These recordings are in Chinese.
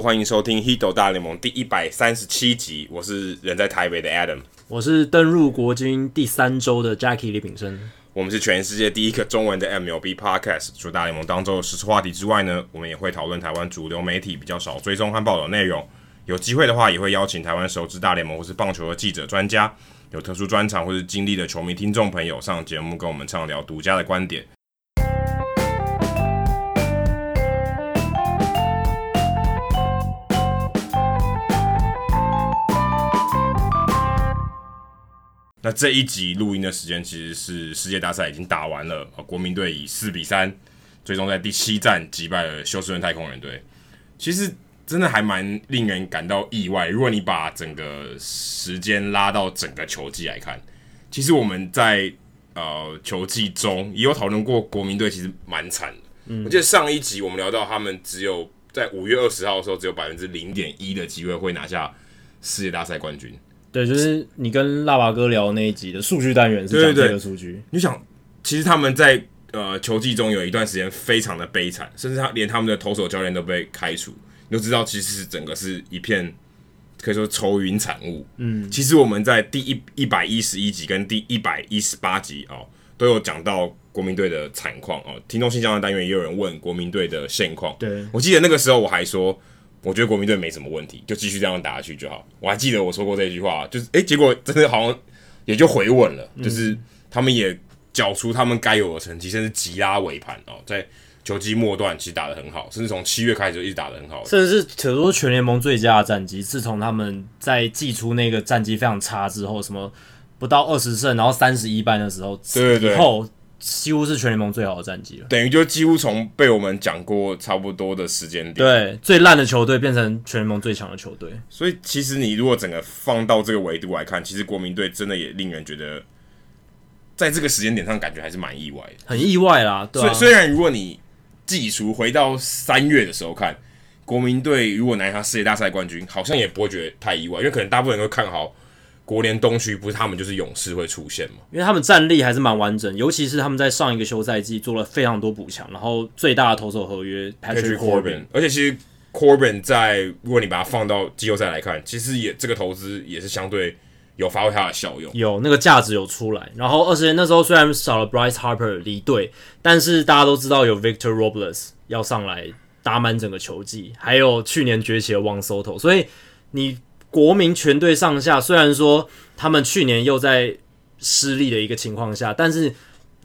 欢迎收听《Hito 大联盟》第一百三十七集。我是人在台北的 Adam，我是登入国军第三周的 Jackie 李炳生。我们是全世界第一个中文的 MLB Podcast。除大联盟当中的实时话题之外呢，我们也会讨论台湾主流媒体比较少追踪和报道内容。有机会的话，也会邀请台湾熟知大联盟或是棒球的记者、专家，有特殊专长或是经历的球迷听众朋友上节目跟我们畅聊独家的观点。那这一集录音的时间其实是世界大赛已经打完了，国民队以四比三最终在第七战击败了休斯顿太空人队。其实。真的还蛮令人感到意外。如果你把整个时间拉到整个球季来看，其实我们在呃球季中也有讨论过，国民队其实蛮惨的。嗯，我记得上一集我们聊到，他们只有在五月二十号的时候，只有百分之零点一的机会会拿下世界大赛冠军。对，就是你跟腊八哥聊那一集的数据单元是讲这个数据。你想，其实他们在呃球季中有一段时间非常的悲惨，甚至他连他们的投手教练都被开除。你都知道，其实是整个是一片可以说愁云惨雾。嗯，其实我们在第一一百一十一集跟第一百一十八集哦，都有讲到国民队的惨况哦。听众信箱的单元也有人问国民队的现况。对，我记得那个时候我还说，我觉得国民队没什么问题，就继续这样打下去就好。我还记得我说过这句话，就是诶，结果真的好像也就回稳了，就是他们也缴出他们该有的成绩，甚至急拉尾盘哦，在。球季末段其实打得很好，甚至从七月开始就一直打得很好，甚至是可说全联盟最佳的战绩。自从他们在寄出那个战绩非常差之后，什么不到二十胜，然后三十一败的时候，对对对，以后几乎是全联盟最好的战绩了。等于就几乎从被我们讲过差不多的时间点，对最烂的球队变成全联盟最强的球队。所以其实你如果整个放到这个维度来看，其实国民队真的也令人觉得，在这个时间点上感觉还是蛮意外的，很意外啦。对啊，虽虽然如果你技术回到三月的时候看，国民队如果拿下世界大赛冠军，好像也不会觉得太意外，因为可能大部分人都看好国联东区，不是他们就是勇士会出现吗？因为他们战力还是蛮完整，尤其是他们在上一个休赛季做了非常多补强，然后最大的投手合约 Patrick Corbin，而且其实 Corbin 在如果你把它放到季后赛来看，其实也这个投资也是相对。有发挥它的效用，有那个价值有出来。然后二十年那时候虽然少了 Bryce Harper 离队，但是大家都知道有 Victor Robles 要上来打满整个球季，还有去年崛起的 Juan Soto，所以你国民全队上下虽然说他们去年又在失利的一个情况下，但是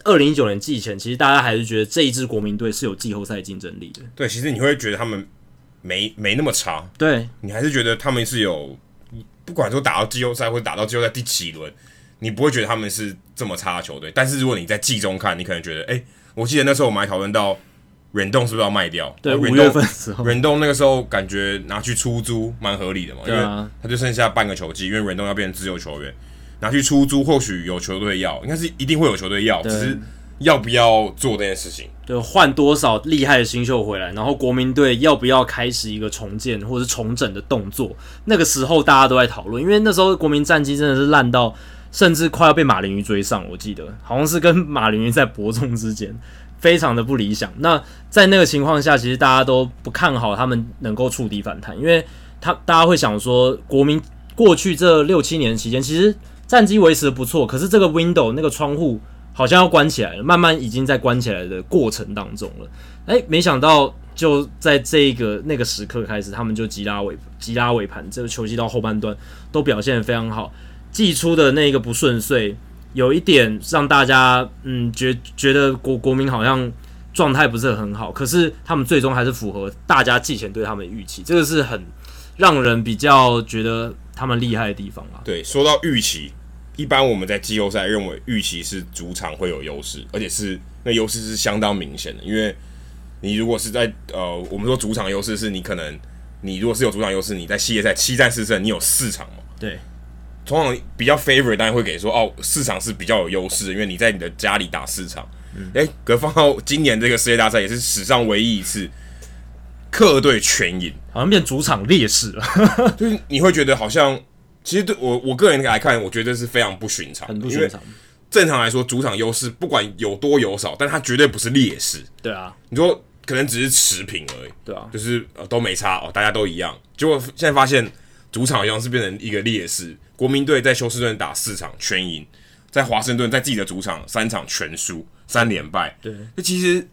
二零一九年季前，其实大家还是觉得这一支国民队是有季后赛竞争力的。对，其实你会觉得他们没没那么差，对你还是觉得他们是有。不管说打到季后赛或者打到季后赛第几轮，你不会觉得他们是这么差的球队。但是如果你在季中看，你可能觉得，哎、欸，我记得那时候我们还讨论到忍动是不是要卖掉？对，五月份时候，忍动那个时候感觉拿去出租蛮合理的嘛，对啊，因为他就剩下半个球季，因为忍动要变成自由球员，拿去出租或许有球队要，应该是一定会有球队要，只是要不要做这件事情。对，换多少厉害的新秀回来，然后国民队要不要开始一个重建或者是重整的动作？那个时候大家都在讨论，因为那时候国民战绩真的是烂到，甚至快要被马林鱼追上。我记得好像是跟马林鱼在伯仲之间，非常的不理想。那在那个情况下，其实大家都不看好他们能够触底反弹，因为他大家会想说，国民过去这六七年期间，其实战绩维持的不错，可是这个 window 那个窗户。好像要关起来了，慢慢已经在关起来的过程当中了。哎、没想到就在这个那个时刻开始，他们就急拉尾急拉尾盘，这个球季到后半段都表现得非常好。季初的那个不顺遂，有一点让大家嗯觉觉得国国民好像状态不是很好，可是他们最终还是符合大家寄钱对他们的预期，这个是很让人比较觉得他们厉害的地方啊。对，说到预期。一般我们在季后赛认为预期是主场会有优势，而且是那优势是相当明显的。因为你如果是在呃，我们说主场优势是你可能你如果是有主场优势，你在系列赛七战四胜，你有四场嘛？对，通常比较 favorite 当然会给说哦，市场是比较有优势，因为你在你的家里打市场。嗯，诶，可放到今年这个世界大赛也是史上唯一一次客队全赢，好像变主场劣势了，就是你会觉得好像。其实对我我个人来看，我觉得是非常不寻常，很不寻常。正常来说，主场优势不管有多有少，但它绝对不是劣势。对啊，你说可能只是持平而已，对啊，就是呃都没差哦，大家都一样。结果现在发现主场好像是变成一个劣势，国民队在休斯顿打四场全赢，在华盛顿在自己的主场三场全输，三连败。对，那其实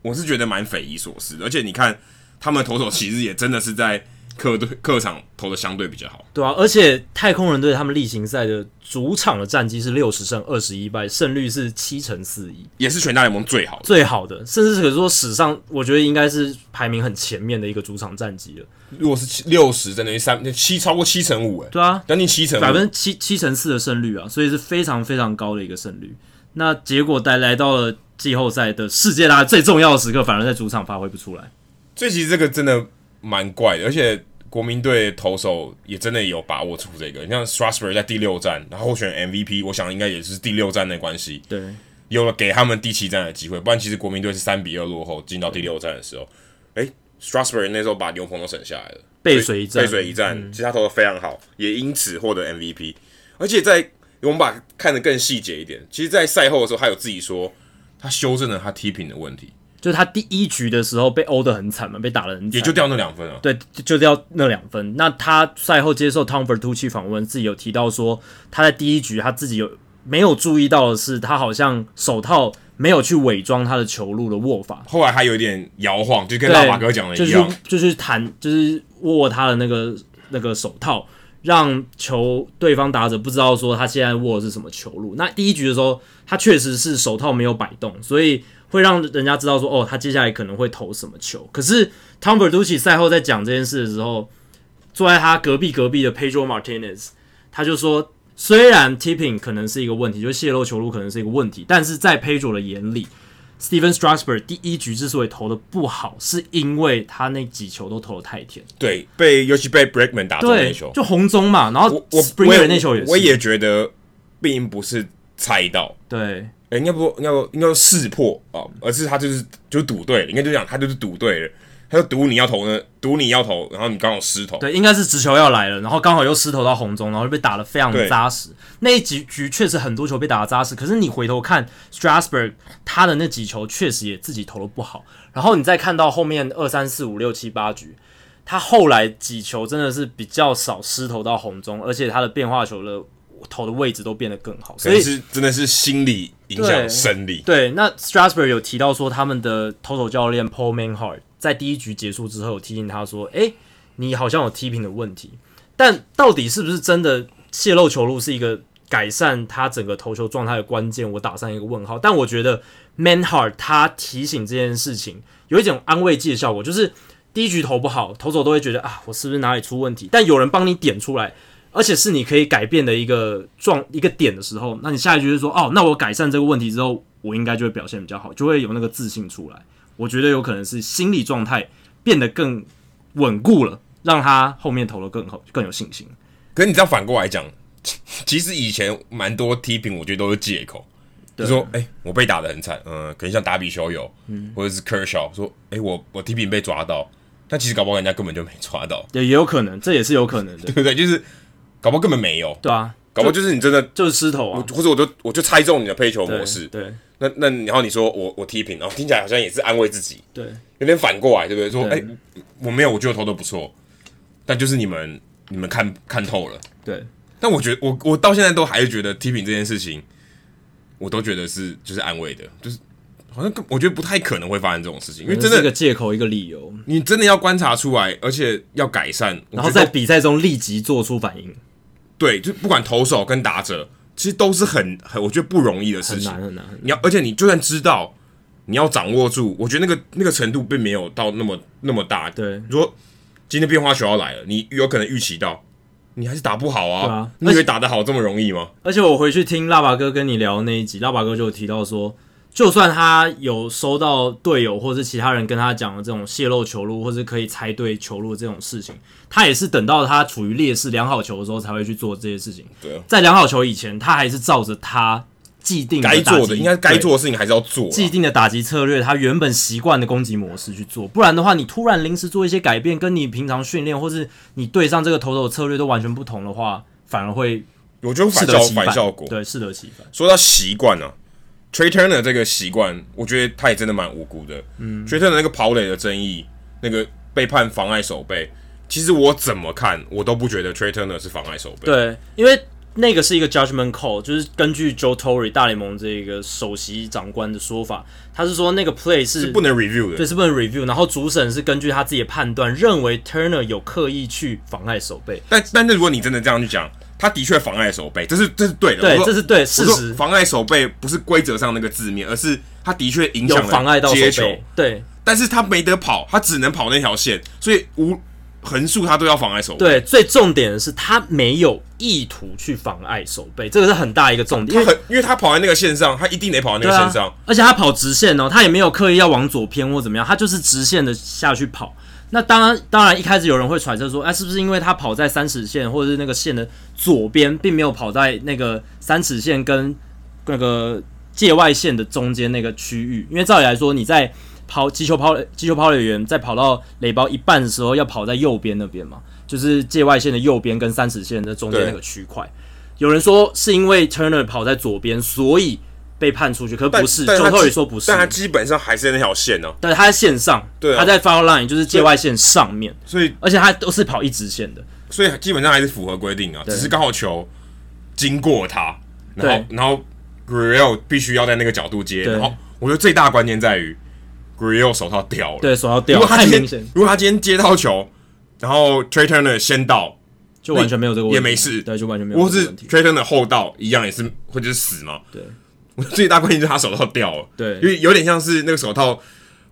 我是觉得蛮匪夷所思的，而且你看他们投手其实也真的是在。客队客场投的相对比较好，对啊，而且太空人队他们例行赛的主场的战绩是六十胜二十一败，胜率是七成四一，也是全大联盟最好的最好的，甚至可以说史上我觉得应该是排名很前面的一个主场战绩了。如果是六十，等于三七超过七成五，哎，对啊，将近七成，百分之七七成四的胜率啊，所以是非常非常高的一个胜率。那结果带来到了季后赛的世界大最重要的时刻，反而在主场发挥不出来。所以其实这个真的蛮怪的，而且。国民队投手也真的有把握出这个，你像 Strasburg 在第六站，然后选 MVP，我想应该也是第六站的关系，对，有了给他们第七站的机会，不然其实国民队是三比二落后进到第六站的时候，诶 Strasburg 那时候把牛棚都省下来了，背水一战，背水一战，嗯、其实他投的非常好，也因此获得 MVP，而且在我们把看得更细节一点，其实，在赛后的时候，他有自己说他修正了他 tipping 的问题。就是他第一局的时候被殴得很惨嘛，被打得很惨，也就掉那两分啊。对，就掉那两分。那他赛后接受 Tom Verducci 访问，自己有提到说，他在第一局他自己有没有注意到的是，他好像手套没有去伪装他的球路的握法。后来还有点摇晃，就跟大马哥讲的一样，就是弹，就是握他的那个那个手套，让球对方打者不知道说他现在握的是什么球路。那第一局的时候，他确实是手套没有摆动，所以。会让人家知道说，哦，他接下来可能会投什么球。可是 Tom Verducci 赛后在讲这件事的时候，坐在他隔壁隔壁的 Pedro Martinez，他就说，虽然 tipping 可能是一个问题，就是泄露球路可能是一个问题，但是在 Pedro 的眼里，Stephen Strasburg 第一局之所以投的不好，是因为他那几球都投的太甜。对，被尤其被 Bregman 打中那球，就红中嘛。然后我我 Springer 那球也是，我也觉得并不是猜到。对。哎、欸，应该不，应该应该识破哦，而是他就是就赌对了，应该就讲他就是赌对了，他就赌你要投呢，赌你要投，然后你刚好失投，对，应该是直球要来了，然后刚好又失投到红中，然后就被打得非常的扎实。那一局局确实很多球被打得扎实，可是你回头看 Strasburg 他的那几球确实也自己投的不好，然后你再看到后面二三四五六七八局，他后来几球真的是比较少失投到红中，而且他的变化球的。投的位置都变得更好，所以是真的是心理影响生理。对，那 Strasburg 有提到说，他们的投手教练 Paul Manhart 在第一局结束之后有提醒他说：“诶，你好像有 tipping 的问题。”但到底是不是真的泄露球路是一个改善他整个投球状态的关键？我打上一个问号。但我觉得 Manhart 他提醒这件事情有一种安慰剂的效果，就是第一局投不好，投手都会觉得啊，我是不是哪里出问题？但有人帮你点出来。而且是你可以改变的一个状一个点的时候，那你下一句就是说，哦，那我改善这个问题之后，我应该就会表现比较好，就会有那个自信出来。我觉得有可能是心理状态变得更稳固了，让他后面投的更好，更有信心。可是你知道反过来讲，其实以前蛮多 tipping，我觉得都是借口，就说，哎、欸，我被打的很惨，嗯、呃，可能像达比修有，嗯，或者是 Kershaw 说，哎、欸，我我 tipping 被抓到，但其实搞不好人家根本就没抓到，对，也有可能，这也是有可能的，对不对？就是。搞不好根本没有，对啊，搞不好就是你真的就是失头啊，或者我就我就猜中你的配球模式，对，对那那然后你说我我 tipping，然后听起来好像也是安慰自己，对，有点反过来，对不对？说哎、欸，我没有，我觉得投的不错，但就是你们你们看看透了，对，但我觉得我我到现在都还是觉得 tipping 这件事情，我都觉得是就是安慰的，就是好像我觉得不太可能会发生这种事情，因为真的是一个借口一个理由，你真的要观察出来，而且要改善，然后在比赛中立即做出反应。对，就不管投手跟打者，其实都是很很，我觉得不容易的事情。很难很难。很难你要，而且你就算知道，你要掌握住，我觉得那个那个程度并没有到那么那么大。对，如果今天变化球要来了，你有可能预期到，你还是打不好啊。你以为打得好这么容易吗？而且我回去听腊八哥跟你聊那一集，腊八哥就有提到说。就算他有收到队友或者是其他人跟他讲的这种泄露球路，或者可以猜对球路这种事情，他也是等到他处于劣势良好球的时候才会去做这些事情。对，在良好球以前，他还是照着他既定该做的，应该该做的事情还是要做。既定的打击策略，他原本习惯的攻击模式去做，不然的话，你突然临时做一些改变，跟你平常训练或是你对上这个投手策略都完全不同的话，反而会我觉得反效反效果，对，适得其反。说到习惯呢。Trea Turner 这个习惯，我觉得他也真的蛮无辜的。嗯，Trey Turner 那个跑垒的争议，那个被判妨碍守备，其实我怎么看，我都不觉得 Trey Turner 是妨碍守备。对，因为那个是一个 judgment call，就是根据 Joe Torre 大联盟这个首席长官的说法，他是说那个 play 是，是不能 review 的，对，是不能 review。然后主审是根据他自己的判断，认为 Turner 有刻意去妨碍守备。但但是如果你真的这样去讲。他的确妨碍守备，这是这是对的。对，这是对事实。妨碍守备不是规则上那个字面，而是他的确影响了妨碍到接球。对，但是他没得跑，他只能跑那条线，所以无横竖他都要妨碍守备。对，最重点的是他没有意图去妨碍守备，这个是很大一个重点。他很，因为他跑在那个线上，他一定得跑在那个线上，啊，而且他跑直线哦，他也没有刻意要往左偏或怎么样，他就是直线的下去跑。那当然，当然，一开始有人会揣测说，哎，是不是因为他跑在三尺线或者是那个线的左边，并没有跑在那个三尺线跟那个界外线的中间那个区域？因为照理来说，你在跑击球抛击球抛垒员在跑到垒包一半的时候，要跑在右边那边嘛，就是界外线的右边跟三尺线的中间那个区块。有人说是因为 Turner 跑在左边，所以。被判出去，可是不是，Joe Torre 说不是，但他基本上还是在那条线呢、啊。对，他在线上，对、啊，他在 foul line，就是界外线上面，所以而且他都是跑一直线的，所以基本上还是符合规定啊，只是刚好球经过他，然后然后 Gurriel 必须要在那个角度接，然后我觉得最大的关键在于 Gurriel 手套掉了，对，手套掉了，如果他今天如果他今天接到球，然后 Trea Turner 先到，就完全没有这个问题，也没事，对，就完全没有问题，或是 Trea Turner 后道一样也是会就是死嘛，对。最大关键就是他手套掉了，对，因为有点像是那个手套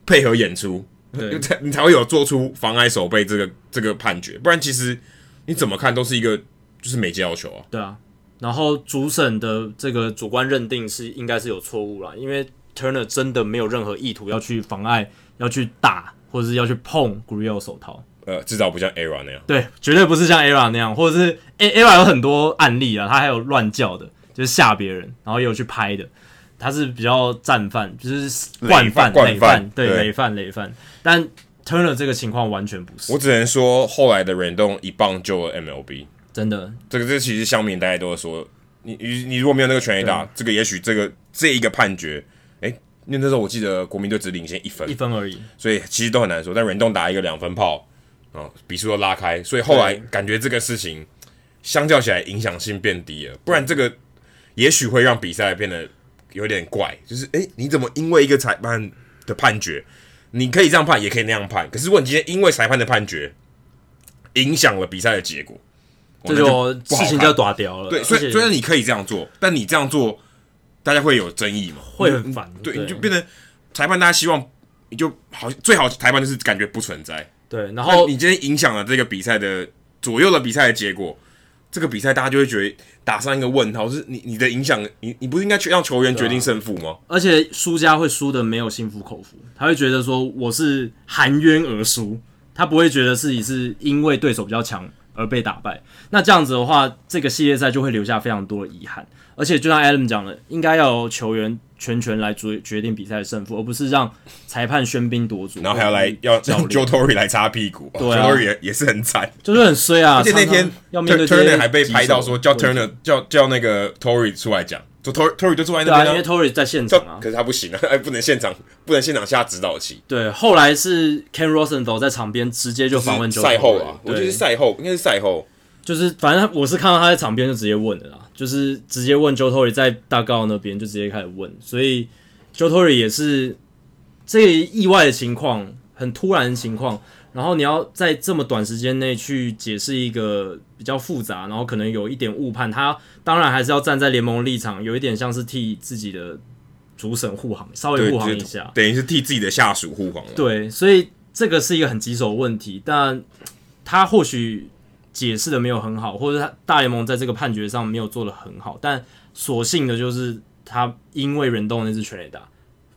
配合演出，对，才你才会有做出妨碍手背这个这个判决，不然其实你怎么看都是一个就是没接到球啊。对啊，然后主审的这个主观认定是应该是有错误啦，因为 Turner 真的没有任何意图要去妨碍、要去打或者是要去碰 Gurriel 手套，呃，至少不像 ERA 那样，对，绝对不是像 ERA 那样，或者是 ERA 有很多案例啊，他还有乱叫的。就是吓别人，然后也有去拍的，他是比较战犯，就是惯犯、累犯，对，累犯、累犯。但 Turner 这个情况完全不是。我只能说，后来的 Rendon 一棒救了 MLB，真的。这个这其实乡民大家都会说，你你你如果没有那个全垒打，这个也许这个这一个判决，哎、欸，因为那时候我记得国民队只领先一分，一分而已，所以其实都很难说。但 Rendon 打一个两分炮，哦，比数都拉开，所以后来感觉这个事情相较起来影响性变低了，不然这个。也许会让比赛变得有点怪，就是诶，你怎么因为一个裁判的判决，你可以这样判，也可以那样判，可是如果你今天因为裁判的判决影响了比赛的结果，这就事情就要打掉了。对，所以虽然你可以这样做，但你这样做，大家会有争议嘛？会很烦。对，你就变成裁判，大家希望你就好，最好裁判就是感觉不存在。对，然后你今天影响了这个比赛的左右了比赛的结果。这个比赛大家就会觉得打上一个问号，是你你的影响，你你不是应该让球员决定胜负吗？而且输家会输得没有心服口服，他会觉得说我是含冤而输，他不会觉得自己是因为对手比较强而被打败。那这样子的话，这个系列赛就会留下非常多的遗憾。而且就像 Adam 讲的，应该要由球员全权来决决定比赛的胜负，而不是让裁判喧宾夺主，然后还要来要让 Joe Torre 来擦屁股。对啊，Joe Torre 也也是很惨，就是很衰啊。而且那天要面对 Turner 还被拍到说叫 Turner 叫叫那个 Torre 出来讲，就 Torre Torre 就坐在那边，啊，因为 Torre 在现场啊。可是他不行啊，哎，不能现场不能现场下指导棋。对，后来是 Ken Rosenthal 在场边直接就访问。赛后啊，我觉得是赛后，应该是赛后。就是反正我是看到他在场边就直接问的啦，就是直接问 Joe Torre 在大告那边就直接开始问，所以 Joe Torre 也是这个意外的情况，很突然的情况，然后你要在这么短时间内去解释一个比较复杂，然后可能有一点误判，他当然还是要站在联盟立场，有一点像是替自己的主审护航，稍微护航一下，等于是替自己的下属护航了。对，所以这个是一个很棘手的问题，但他或许。解释的没有很好，或者他大联盟在这个判决上没有做的很好，但所幸的就是他因为忍动那只全垒打，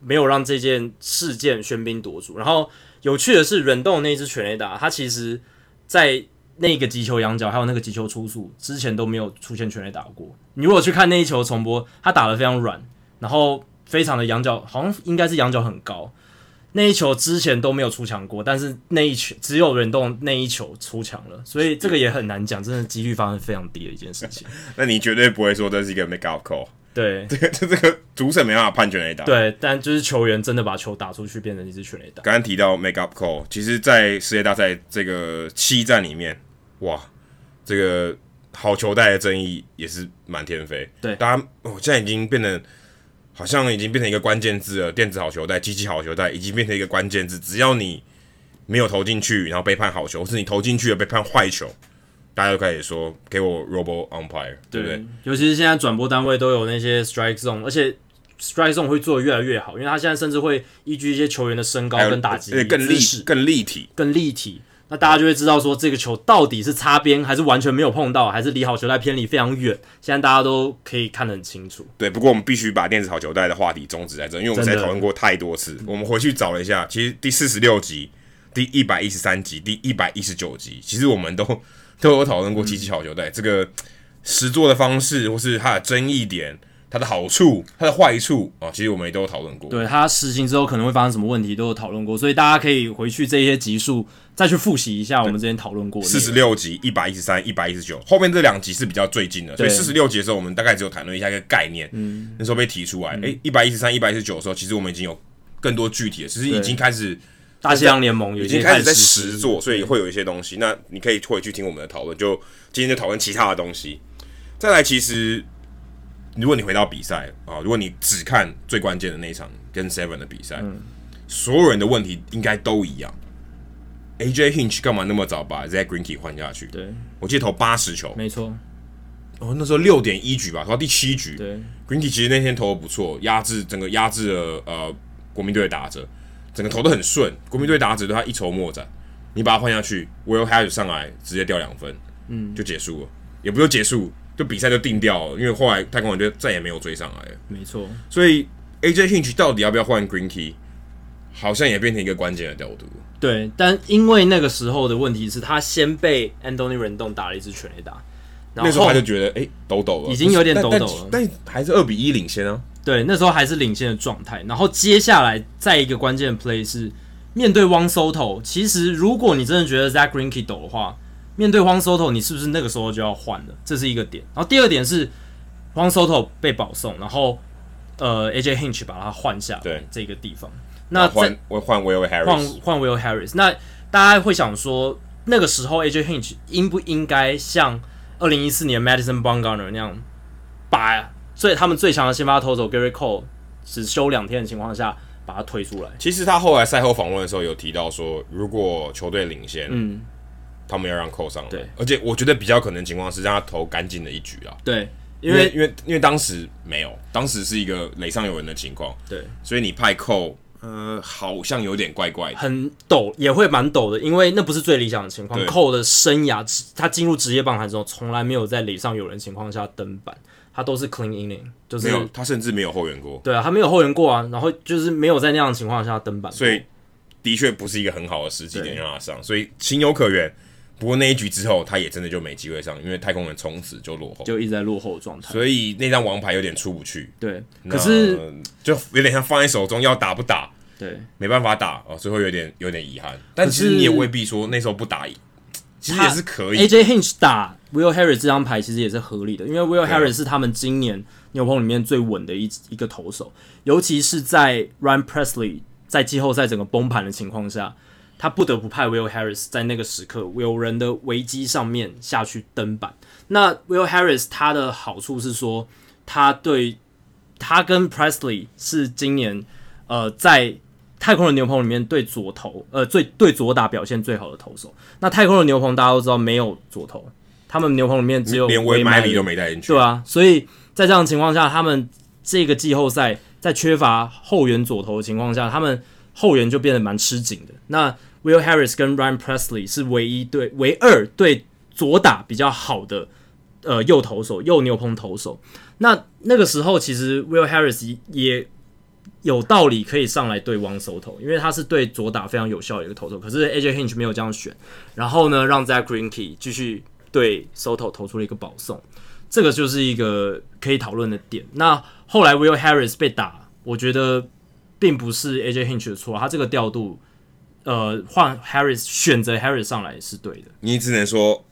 没有让这件事件喧宾夺主。然后有趣的是，忍动那支全垒打，他其实在那个击球仰角还有那个击球出速之前都没有出现全垒打过。你如果去看那一球重播，他打的非常软，然后非常的仰角，好像应该是仰角很高。那一球之前都没有出墙过，但是那一球只有忍动那一球出墙了，所以这个也很难讲，真的几率发生非常低的一件事情。那你绝对不会说这是一个 make out call，对，这 个这这个主审没办法判全垒打。对，但就是球员真的把球打出去，变成一支全垒打。刚刚提到 make up call，其实，在世界大赛这个七战里面，哇，这个好球带的争议也是满天飞。对，大家哦，现在已经变得好像已经变成一个关键字了，电子好球带、机器好球带已经变成一个关键字，只要你没有投进去，然后被判好球，或是你投进去了被判坏球。大家都开始说给我 Robo Umpire，对不对？尤其是现在转播单位都有那些 Strike Zone，而且 Strike Zone 会做的越来越好，因为他现在甚至会依据一些球员的身高跟打击更立更立体、更立体。那大家就会知道说这个球到底是擦边还是完全没有碰到，还是离好球带偏离非常远。现在大家都可以看得很清楚。对，不过我们必须把电子好球带的话题终止在这，因为我们在讨论过太多次。我们回去找了一下，其实第四十六集、第一百一十三集、第一百一十九集，其实我们都。都有讨论过机器好球带、嗯、这个实作的方式，或是它的争议点、它的好处、它的坏处啊，其实我们也都有讨论过。对，它实行之后可能会发生什么问题，都有讨论过，所以大家可以回去这些集数再去复习一下我们之前讨论过的。四十六集、一百一十三、一百一十九，后面这两集是比较最近的，所以四十六集的时候，我们大概只有谈论一下一个概念，嗯，那时候被提出来。诶，一百一十三、一百一十九的时候，其实我们已经有更多具体的，其实已经开始。大西洋联盟已经开始在实做，所以会有一些东西。那你可以回去听我们的讨论，就今天就讨论其他的东西。再来，其实如果你回到比赛啊，如果你只看最关键的那一场跟 Seven 的比赛，嗯，所有人的问题应该都一样。AJ Hinch 干嘛那么早把 Zack Greinke 换下去？对，我记得投八十球，没错。哦，那时候六点一局吧，投到第七局。对，Greinke 其实那天投的不错，压制整个压制了呃国民队的打者。整个投的很顺，国民队打者对他一筹莫展。你把他换下去，Will Harris 上来直接掉两分，嗯，就结束了，也不用结束，就比赛就定掉了。因为后来太空人就再也没有追上来了。没错，所以 AJ Hinch 到底要不要换 Green Key，好像也变成一个关键的调度。对，但因为那个时候的问题是他先被 Anthony Rendon 打了一支全垒打，那时候他就觉得哎、欸、抖抖了，已经有点抖抖了，但，还是二比一领先啊。对，那时候还是领先的状态。然后接下来再一个关键的 play 是面对 Juan Soto。其实如果你真的觉得 Zack Greinke 抖的话，面对 Juan Soto，你是不是那个时候就要换了？这是一个点。然后第二点是 Juan Soto 被保送，然后呃 AJ Hinch 把他换下对这个地方。那换换 Will Harris，换换 Will Harris。那大家会想说，那个时候 AJ Hinch 应不应该像二零一四年 Madison Bumgarner 那样把？所以他们最强的先发投手 Gerrit Cole 只休两天的情况下把他推出来。其实他后来赛后访问的时候有提到说，如果球队领先，嗯，他们要让 Cole 上来。对，而且我觉得比较可能情况是让他投干净的一局啊。对，因为因为因为当时没有，当时是一个垒上有人的情况。对，所以你派 Cole，呃，好像有点怪怪的，很抖，也会蛮抖的，因为那不是最理想的情况。Cole 的生涯，他进入职业棒坛之后，从来没有在垒上有人情况下登板。他都是 clean inning，就是没有，他甚至没有后援过。对啊，他没有后援过啊，然后就是没有在那样的情况下登板，所以的确不是一个很好的时机点让他上，所以情有可原。不过那一局之后，他也真的就没机会上，因为太空人从此就落后，就一直在落后状态，所以那张王牌有点出不去。对，可是就有点像放在手中要打不打，对，没办法打哦，所以会有点有点遗憾。但其实你也未必说那时候不打赢。其实也是可以。AJ Hinch 打 Will Harris 这张牌其实也是合理的，因为 Will Harris 是他们今年牛棚里面最稳的一一个投手，尤其是在 Ryan Presley 在季后赛整个崩盘的情况下，他不得不派 Will Harris 在那个时刻有人的危机上面下去登板。那 Will Harris 他的好处是说，他对他跟 Presley 是今年呃在。太空人牛棚里面对左投，呃，最对左打表现最好的投手。那太空人牛棚大家都知道没有左投，他们牛棚里面只有连 Wade Miley 都没带进去，对啊。所以在这样的情况下，他们这个季后赛在缺乏后援左投的情况下，他们后援就变得蛮吃紧的。那 Will Harris 跟 Ryan Pressly 是唯一对唯二对左打比较好的呃右投手，右牛棚投手。那那个时候其实 Will Harris 也。有道理可以上来对 Juan Soto，因为他是对左打非常有效的一个投手。可是 AJ Hinch 没有这样选，然后呢，让 Zack Greinke 继续对 Soto 投出了一个保送，这个就是一个可以讨论的点。那后来 Will Harris 被打，我觉得并不是 AJ Hinch 的错，他这个调度，呃，换 Harris 选择 Harris 上来是对的。你只能说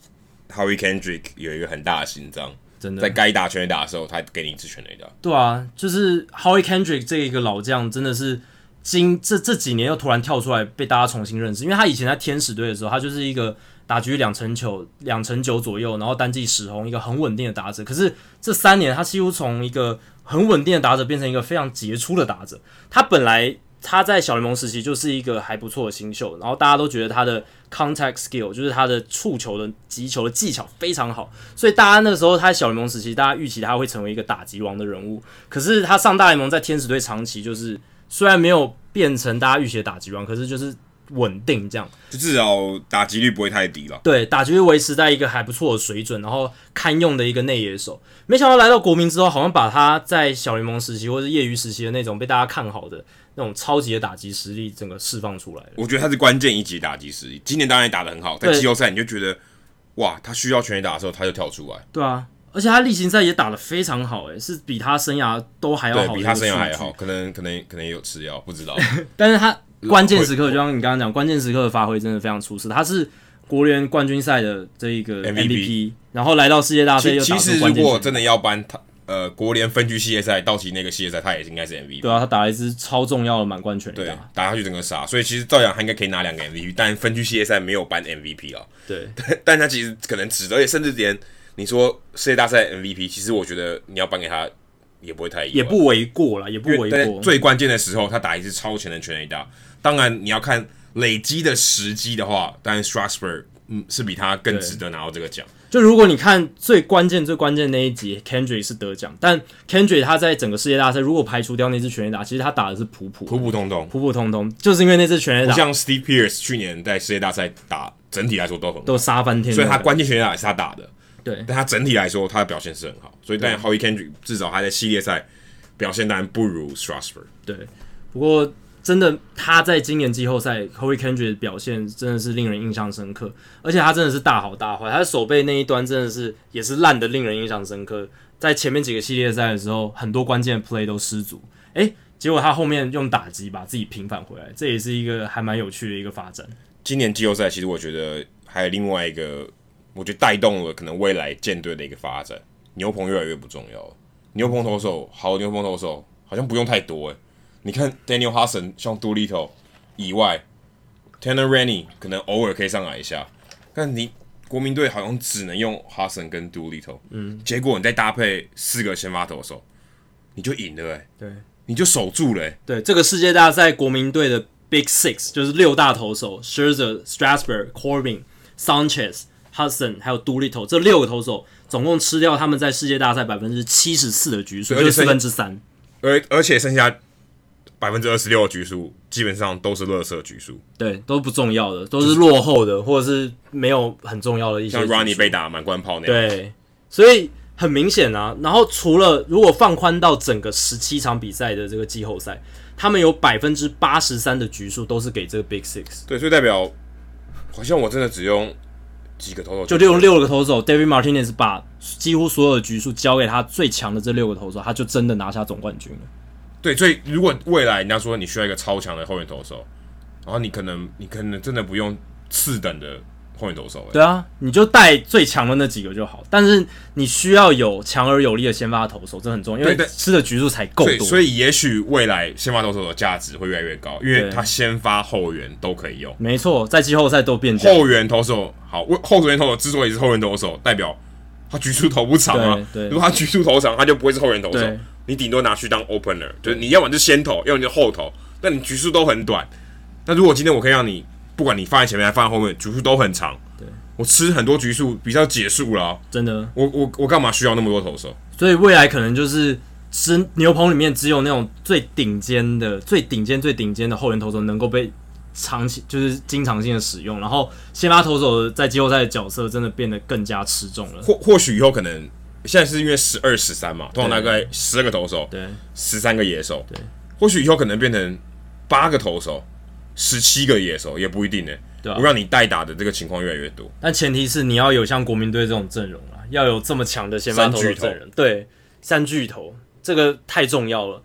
Howie Kendrick 有一个很大的心脏。真的，在该打全垒打的时候，他给你一次全垒打。对啊，就是 Howie Kendrick 这一个老将，真的是今这这几年又突然跳出来被大家重新认识，因为他以前在天使队的时候，他就是一个打局两成九两成九左右，然后单季十轰，一个很稳定的打者。可是这三年，他几乎从一个很稳定的打者变成一个非常杰出的打者。他本来。他在小联盟时期就是一个还不错的新秀，然后大家都觉得他的 contact skill 就是他的触球的击球的技巧非常好，所以大家那个时候他在小联盟时期，大家预期他会成为一个打击王的人物。可是他上大联盟在天使队长期就是虽然没有变成大家预期的打击王，可是就是稳定这样，就至少打击率不会太低了。对，打击率维持在一个还不错的水准，然后堪用的一个内野手。没想到来到国民之后，好像把他在小联盟时期或者业余时期的那种被大家看好的。那种超级的打击实力，整个释放出来了。我觉得他是关键一级打击实力。今年当然也打得很好，在季后赛你就觉得，哇，他需要全垒打的时候，他就跳出来。对啊，而且他例行赛也打得非常好，诶，是比他生涯都还要好，比他生涯还好。可能可能可能也有吃药，不知道。但是他关键时刻，就像你刚刚讲，关键时刻的发挥真的非常出色。他是国联冠军赛的这一个 MVP, 然后来到世界大赛又。其实如果真的要颁他。呃，国联分区系列赛，道奇那个系列赛，他也应该是 MVP。对啊，他打了一支超重要的满贯全垒打，对，打下去整个杀，所以其实照样他应该可以拿两个 MVP，但分区系列赛没有颁 MVP 啊。对，但他其实可能值得，而且甚至连你说世界大赛 MVP，其实我觉得你要颁给他也不会太也不为过了，也不为过。最关键的时候，他打一支超前的全垒打，当然你要看累积的时机的话，当然 Strasburg 嗯是比他更值得拿到这个奖。就如果你看最关键、最关键那一集，Kendrick 是得奖，但 Kendrick 他在整个世界大赛，如果排除掉那支全垒打，其实他打的是普普。普普通通、普普通通，就是因为那支全垒打，不像 Steve Pearce 去年在世界大赛打，整体来说都很都杀翻天，所以他关键全垒打也是他打的，对，但他整体来说他的表现是很好，所以但 Howie Kendrick 至少他在系列赛表现当然不如 Strasburg，对，不过。真的，他在今年季后赛 Corey Kendrick 的表现真的是令人印象深刻，而且他真的是大好大坏，他的手背那一端真的是也是烂的，令人印象深刻。在前面几个系列赛的时候，很多关键 play 都失足，诶，结果他后面用打击把自己平反回来，这也是一个还蛮有趣的一个发展。今年季后赛其实我觉得还有另外一个，我觉得带动了可能未来舰队的一个发展，牛棚越来越不重要了，牛棚投手好，牛棚投手好像不用太多诶。你看 Daniel Hudson 像 Doolittle 以外，Tanner Rennie 可能偶尔可以上来一下，但你国民队好像只能用 Hudson 跟 Doolittle，嗯，结果你再搭配四个先发投手，你就赢了，哎，对，你就守住了，哎，对，这个世界大赛国民队的 Big Six 就是六大投手，Scherzer、Strasburg、Corbin、Sanchez、Hudson 还有 Doolittle 这六个投手，总共吃掉他们在世界大赛百分之七十四的局数，就是四分之三，而而且剩下。百分之二十六的局数基本上都是垃圾局数，对，都不重要的，都是落后的，就是、或者是没有很重要的一些。像 Ronnie 被打满贯炮那样。对，所以很明显啊。然后除了如果放宽到整个十七场比赛的这个季后赛，他们有百分之八十三的局数都是给这个 Big Six。对，所以代表好像我真的只用几个投手，就用六个投手，David Martinez 把几乎所有的局数交给他最强的这六个投手，他就真的拿下总冠军了。对，所以如果未来人家说你需要一个超强的后援投手，然后你可能你可能真的不用次等的后援投手。对啊，你就带最强的那几个就好。但是你需要有强而有力的先发投手，这很重要，因为吃的局数才够多。所以也许未来先发投手的价值会越来越高，因为他先发后援都可以用。没错，在季后赛都变后援投手好，后援投手之所以是后援投手，代表他局数投不长啊。对，如果他局数投长，他就不会是后援投手。你顶多拿去当 opener，就是你要么就先投，要么就后投，但你局数都很短。那如果今天我可以让你，不管你放在前面还放在后面，局数都很长，对，我吃很多局数，比较结束了啊。真的，我我我干嘛需要那么多投手？所以未来可能就是吃牛棚里面只有那种最顶尖的、最顶尖、最顶尖的后援投手能够被长期就是经常性的使用，然后先发投手在季后赛的角色真的变得更加吃重了。或或许以后可能。现在是因为十二十三嘛，通常大概十二个投手，对，十三个野手，对，或许以后可能变成八个投手，十七个野手也不一定呢。对，我让你代打的这个情况越来越多，但前提是你要有像国民队这种阵容啊，要有这么强的先发投手阵容，对，三巨头这个太重要了，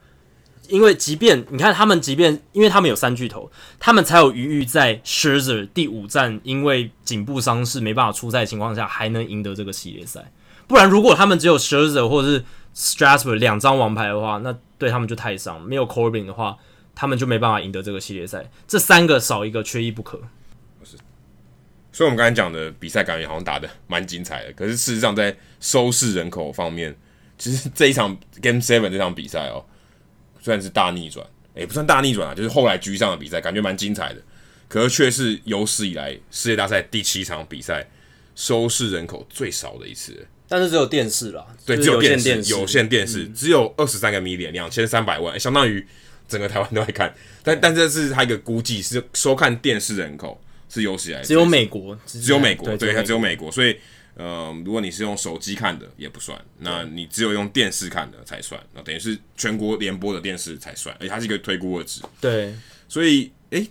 因为即便你看他们，即便因为他们有三巨头，他们才有余裕在 Scherzer 第五战因为颈部伤势没办法出赛的情况下，还能赢得这个系列赛。不然如果他们只有 Scherzer 或者是 Strasburg 两张王牌的话，那对他们就太伤。没有 Corbin 的话，他们就没办法赢得这个系列赛。这三个少一个，缺一不可。不是，所以我们刚才讲的比赛感觉好像打的蛮精彩的，可是事实上在收视人口方面，其实这一场 Game Seven 这场比赛哦，虽然是大逆转，也不算大逆转啊，就是后来居上的比赛，感觉蛮精彩的。可是却是有史以来世界大赛第七场比赛收视人口最少的一次。但是只有电视啦，对，只有电视，电视有线电视，嗯、只有二十三个 million，两千三百万，相当于整个台湾都在看。但但这是他一个估计，是收看电视人口是有史以来只有美国，只有美国，对，它只有美国。所以，呃，如果你是用手机看的也不算，那你只有用电视看的才算，那等于是全国联播的电视才算，而且它是一个推估的值。对，所以，诶，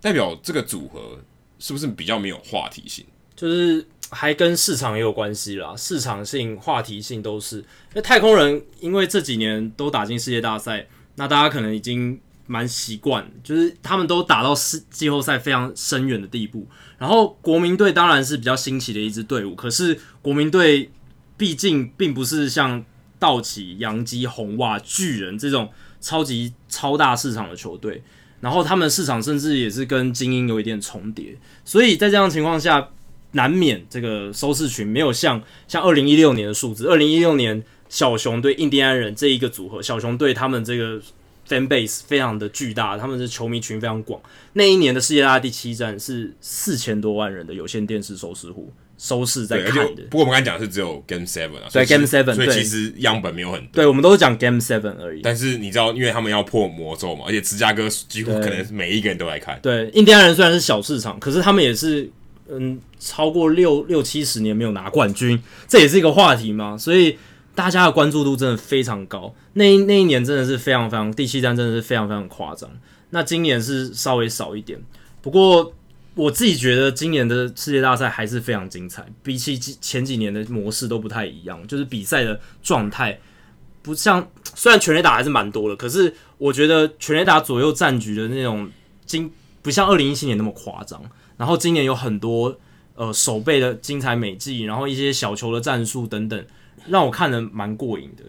代表这个组合是不是比较没有话题性？就是。还跟市场也有关系啦，市场性、话题性都是。因为太空人因为这几年都打进世界大赛，那大家可能已经蛮习惯，就是他们都打到世季后赛非常深远的地步。然后国民队当然是比较新奇的一支队伍，可是国民队毕竟并不是像道奇、洋基、红袜、巨人这种超级超大市场的球队，然后他们市场甚至也是跟精英有一点重叠，所以在这样情况下。难免这个收视群没有像像二零一六年的数字，二零一六年小熊对印第安人这一个组合，小熊队他们这个 fan base 非常的巨大，他们的球迷群非常广。那一年的世界大第七站是四千多万人的有线电视收视户收视在看的。不过我们刚才讲的是只有 Game Seven 啊，对 Game Seven，所以其实样本没有很多。对，我们都是讲 Game Seven 而已。但是你知道，因为他们要破魔咒嘛，而且芝加哥几乎可能每一个人都来看。对，印第安人虽然是小市场，可是他们也是。嗯，超过六六七十年没有拿冠军，这也是一个话题嘛，所以大家的关注度真的非常高。那一那一年真的是非常非常，第七战真的是非常非常夸张。那今年是稍微少一点，不过我自己觉得今年的世界大赛还是非常精彩，比起前几年的模式都不太一样，就是比赛的状态不像，虽然全垒打还是蛮多的，可是我觉得全垒打左右战局的那种精，不像二零一七年那么夸张。然后今年有很多呃守备的精彩美技，然后一些小球的战术等等，让我看的蛮过瘾的。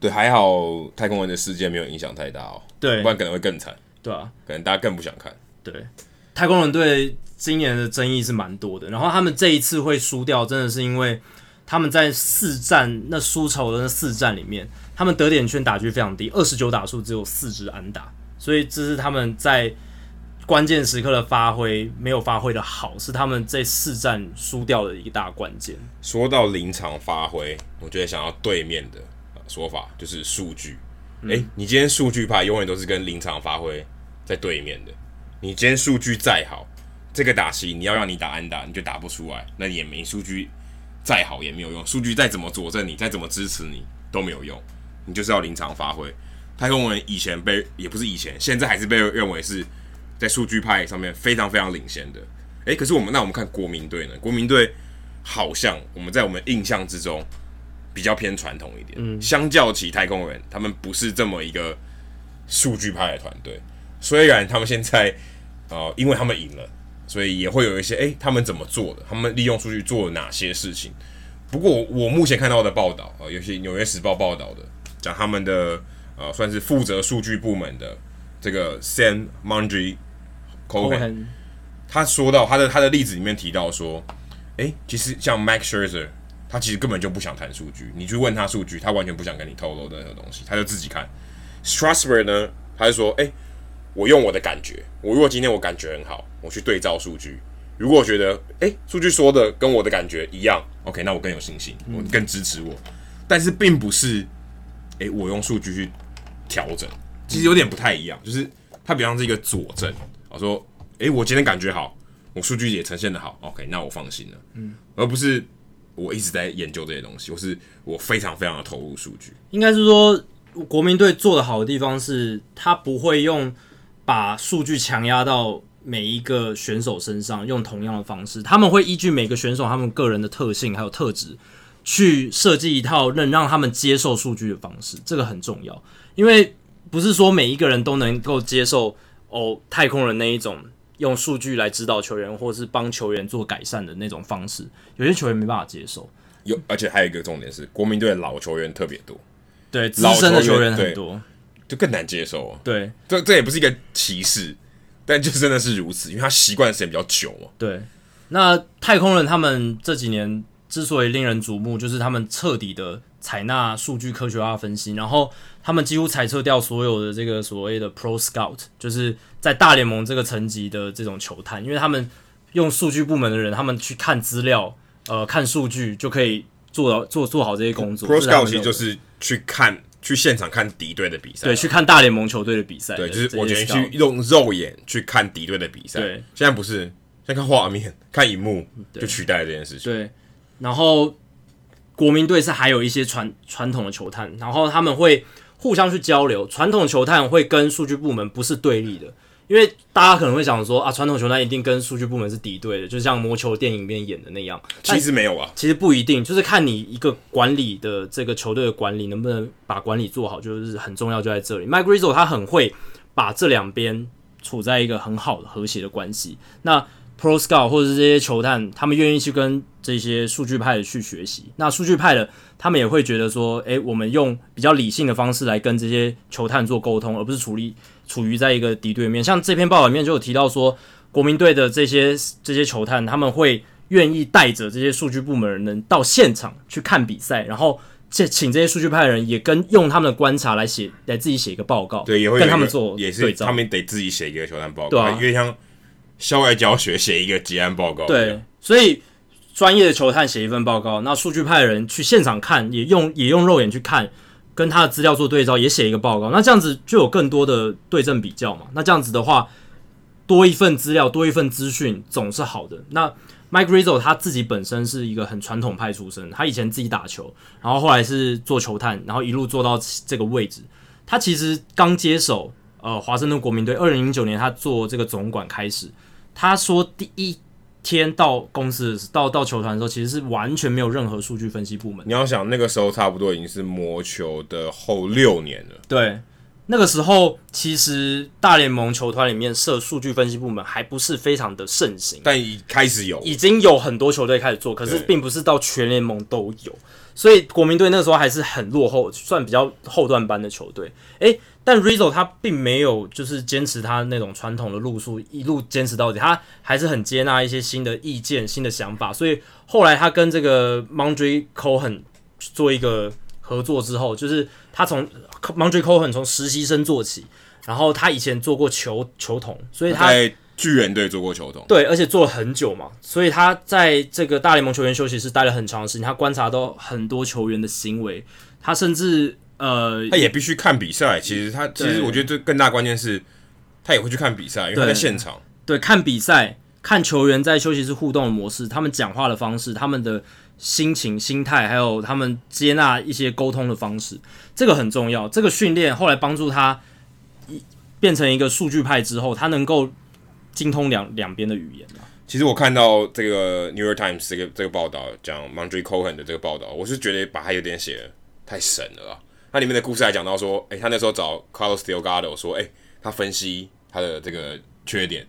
对，还好太空人的事件没有影响太大哦。对，不然可能会更惨。对啊，可能大家更不想看。对，太空人队今年的争议是蛮多的。然后他们这一次会输掉，真的是因为他们在四战那输球的那四战里面，他们得点圈打击非常低，二十九打数只有四支安打，所以这是他们在。关键时刻的发挥没有发挥的好，是他们这四战输掉的一大关键。说到临场发挥，我觉得想要对面的说法就是数据。哎、嗯欸，你今天数据派永远都是跟临场发挥在对面的。你今天数据再好，这个打戏你要让你打安打，你就打不出来，那也没数据再好也没有用，数据再怎么佐证你，再怎么支持你都没有用，你就是要临场发挥。太空人以前被也不是以前，现在还是被认为是。在数据派上面非常非常领先的，诶，可是我们那我们看国民队呢？国民队好像我们在我们印象之中比较偏传统一点，嗯，相较起太空人，他们不是这么一个数据派的团队。虽然他们现在呃，因为他们赢了，所以也会有一些诶，他们怎么做的？他们利用数据做了哪些事情？不过我目前看到的报道啊，有些《纽约时报》报道的讲他们的呃，算是负责数据部门的这个 Sam Mondry。Cohen，他说到他的他的例子里面提到说，诶，其实像 Max Scherzer，他其实根本就不想谈数据，你去问他数据，他完全不想跟你透露的那个东西，他就自己看。Strasburg 呢，他就说，诶，我用我的感觉，我如果今天我感觉很好，我去对照数据，如果我觉得，诶，数据说的跟我的感觉一样，OK，那我更有信心，我更支持我。但是并不是，诶，我用数据去调整，其实有点不太一样，就是它比方是一个佐证。我说，诶，我今天感觉好，我数据也呈现的好，OK，那我放心了。嗯，而不是我一直在研究这些东西，或是我非常非常的投入数据。应该是说，国民队做的好的地方是，他不会用把数据强压到每一个选手身上，用同样的方式，他们会依据每个选手他们个人的特性还有特质，去设计一套能让他们接受数据的方式。这个很重要，因为不是说每一个人都能够接受。哦，太空人那一种用数据来指导球员，或者是帮球员做改善的那种方式，有些球员没办法接受。有，而且还有一个重点是，国民队的老球员特别多，对，资深的球员很多，就更难接受。对，这这也不是一个歧视，但就真的是如此，因为他习惯的时间比较久嘛。对，那太空人他们这几年之所以令人瞩目，就是他们彻底的采纳数据科学化分析，然后他们几乎裁撤掉所有的这个所谓的 Pro Scout，就是在大联盟这个层级的这种球探，因为他们用数据部门的人，他们去看资料。呃，看数据就可以做到做做好这些工作。Pro Scout 其实就是去看去现场看敌队的比赛，对，去看大联盟球队的比赛。对，就是我觉得去用肉眼去看敌队的比赛。对，现在不是，现在看画面、看荧幕就取代了这件事情。对，然后国民队是还有一些传传统的球探，然后他们会互相去交流。传统球探会跟数据部门不是对立的。因为大家可能会想说啊，传统球探一定跟数据部门是敌对的，就像魔球电影里面演的那样。其实没有啊，其实不一定，就是看你一个管理的这个球队的管理能不能把管理做好，就是很重要，就在这里。Mike Rizzo 他很会把这两边处在一个很好的和谐的关系。那 Pro Scout 或者是这些球探，他们愿意去跟这些数据派的去学习。那数据派的他们也会觉得说，诶，我们用比较理性的方式来跟这些球探做沟通，而不是处理。处于在一个敌对面，像这篇报道里面就有提到说，国民队的这些这些球探，他们会愿意带着这些数据部门的人到现场去看比赛，然后这请这些数据派的人也跟用他们的观察来写，来自己写一个报告，对，也会跟他们做也是他们得自己写一个球探报告，对啊，因为像校外教学写一个结案报告，对，所以专业的球探写一份报告，那数据派人去现场看，也用也用肉眼去看。跟他的资料做对照，也写一个报告，那这样子就有更多的对症比较嘛。那这样子的话，多一份资料，多一份资讯，总是好的。那 Mike Rizzo 他自己本身是一个很传统派出身，他以前自己打球，然后后来是做球探，然后一路做到这个位置。他其实刚接手呃华盛顿国民队，二零零九年他做这个总管开始，他说第一。天到公司到到球团的时候，其实是完全没有任何数据分析部门。你要想那个时候差不多已经是魔球的后六年了。对，那个时候其实大联盟球团里面设数据分析部门还不是非常的盛行，但已开始有，已经有很多球队开始做，可是并不是到全联盟都有。所以国民队那时候还是很落后，算比较后段班的球队。诶。但 Rizzo 他并没有就是坚持他那种传统的路数，一路坚持到底，他还是很接纳一些新的意见、新的想法。所以后来他跟这个 Mandre Cohen 做一个合作之后，就是他从 Mandre Cohen 从实习生做起，然后他以前做过球球童，所以他巨人队做过球童，对，而且做了很久嘛，所以他在这个大联盟球员休息室待了很长时间，他观察到很多球员的行为，他甚至。呃，他也必须看比赛。其实他，其实我觉得这更大关键是，他也会去看比赛，因为他在现场。对，看比赛，看球员在休息室互动的模式，他们讲话的方式，他们的心情、心态，还有他们接纳一些沟通的方式，这个很重要。这个训练后来帮助他一变成一个数据派之后，他能够精通两两边的语言。其实我看到这个《New York Times》这个这个报道，讲 m o n d r e Cohen 的这个报道，我是觉得把他有点写得太神了啊。那里面的故事还讲到说，哎、欸，他那时候找 Carlos Delgado 说，哎、欸，他分析他的这个缺点，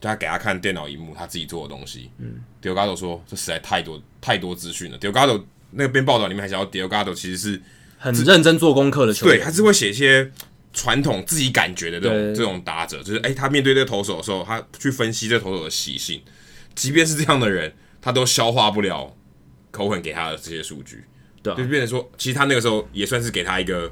就他给他看电脑荧幕，他自己做的东西。嗯，Delgado 说，这实在太多太多资讯了。Delgado 那边报道里面还讲到，Delgado 其实是很认真做功课的球员，对，他是会写一些传统自己感觉的这种这种打者，就是哎、欸，他面对这个投手的时候，他去分析这个投手的习性，即便是这样的人，他都消化不了 Cohen 给他的这些数据。对、啊，就变成说，其实他那个时候也算是给他一个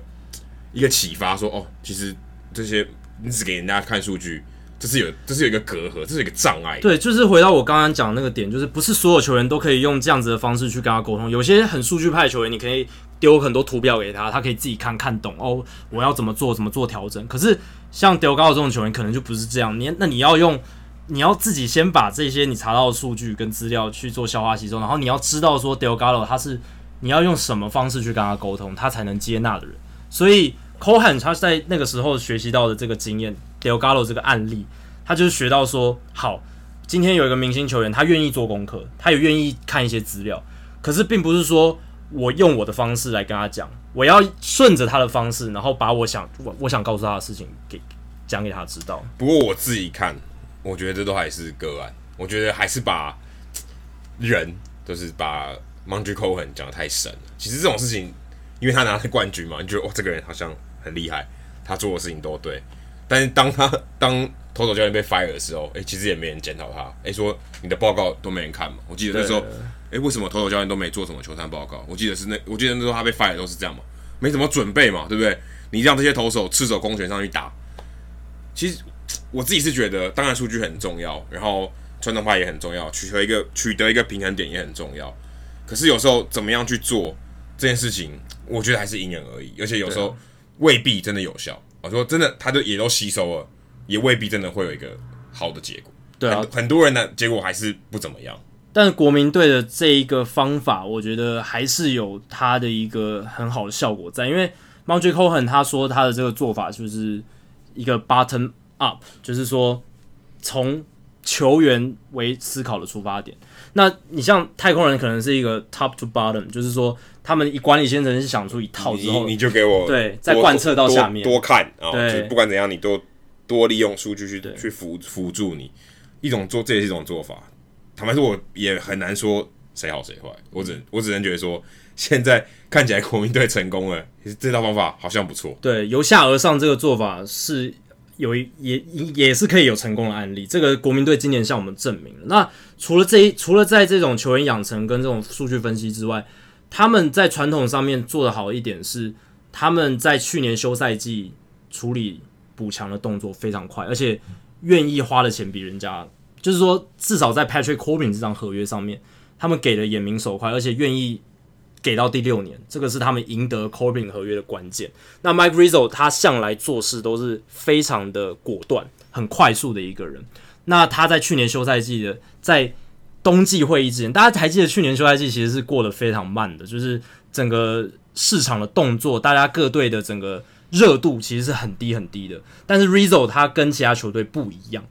一个启发，说哦，其实这些你只给人家看数据，这是有这是有一个隔阂，这是一个障碍。对，就是回到我刚刚讲的那个点，就是不是所有球员都可以用这样子的方式去跟他沟通。有些很数据派的球员，你可以丢很多图表给他，他可以自己看看懂哦，我要怎么做，怎么做调整。可是像 Delgado 这种球员，可能就不是这样。你那你要用，你要自己先把这些你查到的数据跟资料去做消化吸收，然后你要知道说 Delgado 他是。你要用什么方式去跟他沟通，他才能接纳的人？所以 Cohen 他在那个时候学习到的这个经验，Delgado 这个案例，他就是学到说，好，今天有一个明星球员，他愿意做功课，他也愿意看一些资料，可是并不是说我用我的方式来跟他讲，我要顺着他的方式，然后把我想我我想告诉他的事情给讲给他知道。不过我自己看，我觉得这都还是个案，我觉得还是把人，就是把。Mondre Cohen 讲的太神了。其实这种事情，因为他拿了冠军嘛，你觉得哇，这个人好像很厉害，他做的事情都对。但是当他当投手教练被 fire 的时候，哎、欸，其实也没人检讨他。哎、欸，说你的报告都没人看嘛？我记得那时候，哎、欸，为什么投手教练都没做什么球探报告？我记得是那，我记得那时候他被 fire 都是这样嘛，没怎么准备嘛，对不对？你让这些投手赤手空拳上去打，其实我自己是觉得，当然数据很重要，然后传统派也很重要，取得一个取得一个平衡点也很重要。可是有时候怎么样去做这件事情，我觉得还是因人而异，而且有时候未必真的有效。我说真的，他就也都吸收了。也未必真的会有一个好的结果。对啊，很，很多人的结果还是不怎么样。但是国民队的这一个方法，我觉得还是有它的一个很好的效果在。因为 Mondre Cohen 他说他的这个做法就是一个 bottom up，就是说从球员为思考的出发点。那你像太空人可能是一个 top to bottom，就是说他们以管理先生是想出一套之后，你，你就给我对再贯彻到下面多，多看啊，对，不管怎样你多。多利用数据去对去辅辅助你，一种做这也是一种做法。坦白说，我也很难说谁好谁坏。我只我只能觉得说，现在看起来国民队成功了，这套方法好像不错。对，由下而上这个做法是有一也也是可以有成功的案例。这个国民队今年向我们证明了。那除了这一除了在这种球员养成跟这种数据分析之外，他们在传统上面做的好一点是，他们在去年休赛季处理。补强的动作非常快，而且愿意花的钱比人家，就是说至少在 Patrick Corbin 这张合约上面，他们给的眼明手快，而且愿意给到第六年，这个是他们赢得 Corbin 合约的关键。那 Mike Rizzo 他向来做事都是非常的果断、很快速的一个人。那他在去年休赛季的在冬季会议之前，大家还记得去年休赛季其实是过得非常慢的，就是整个市场的动作，大家各队的整个。热度其实是很低很低的，但是 Rizzo 他跟其他球队不一样。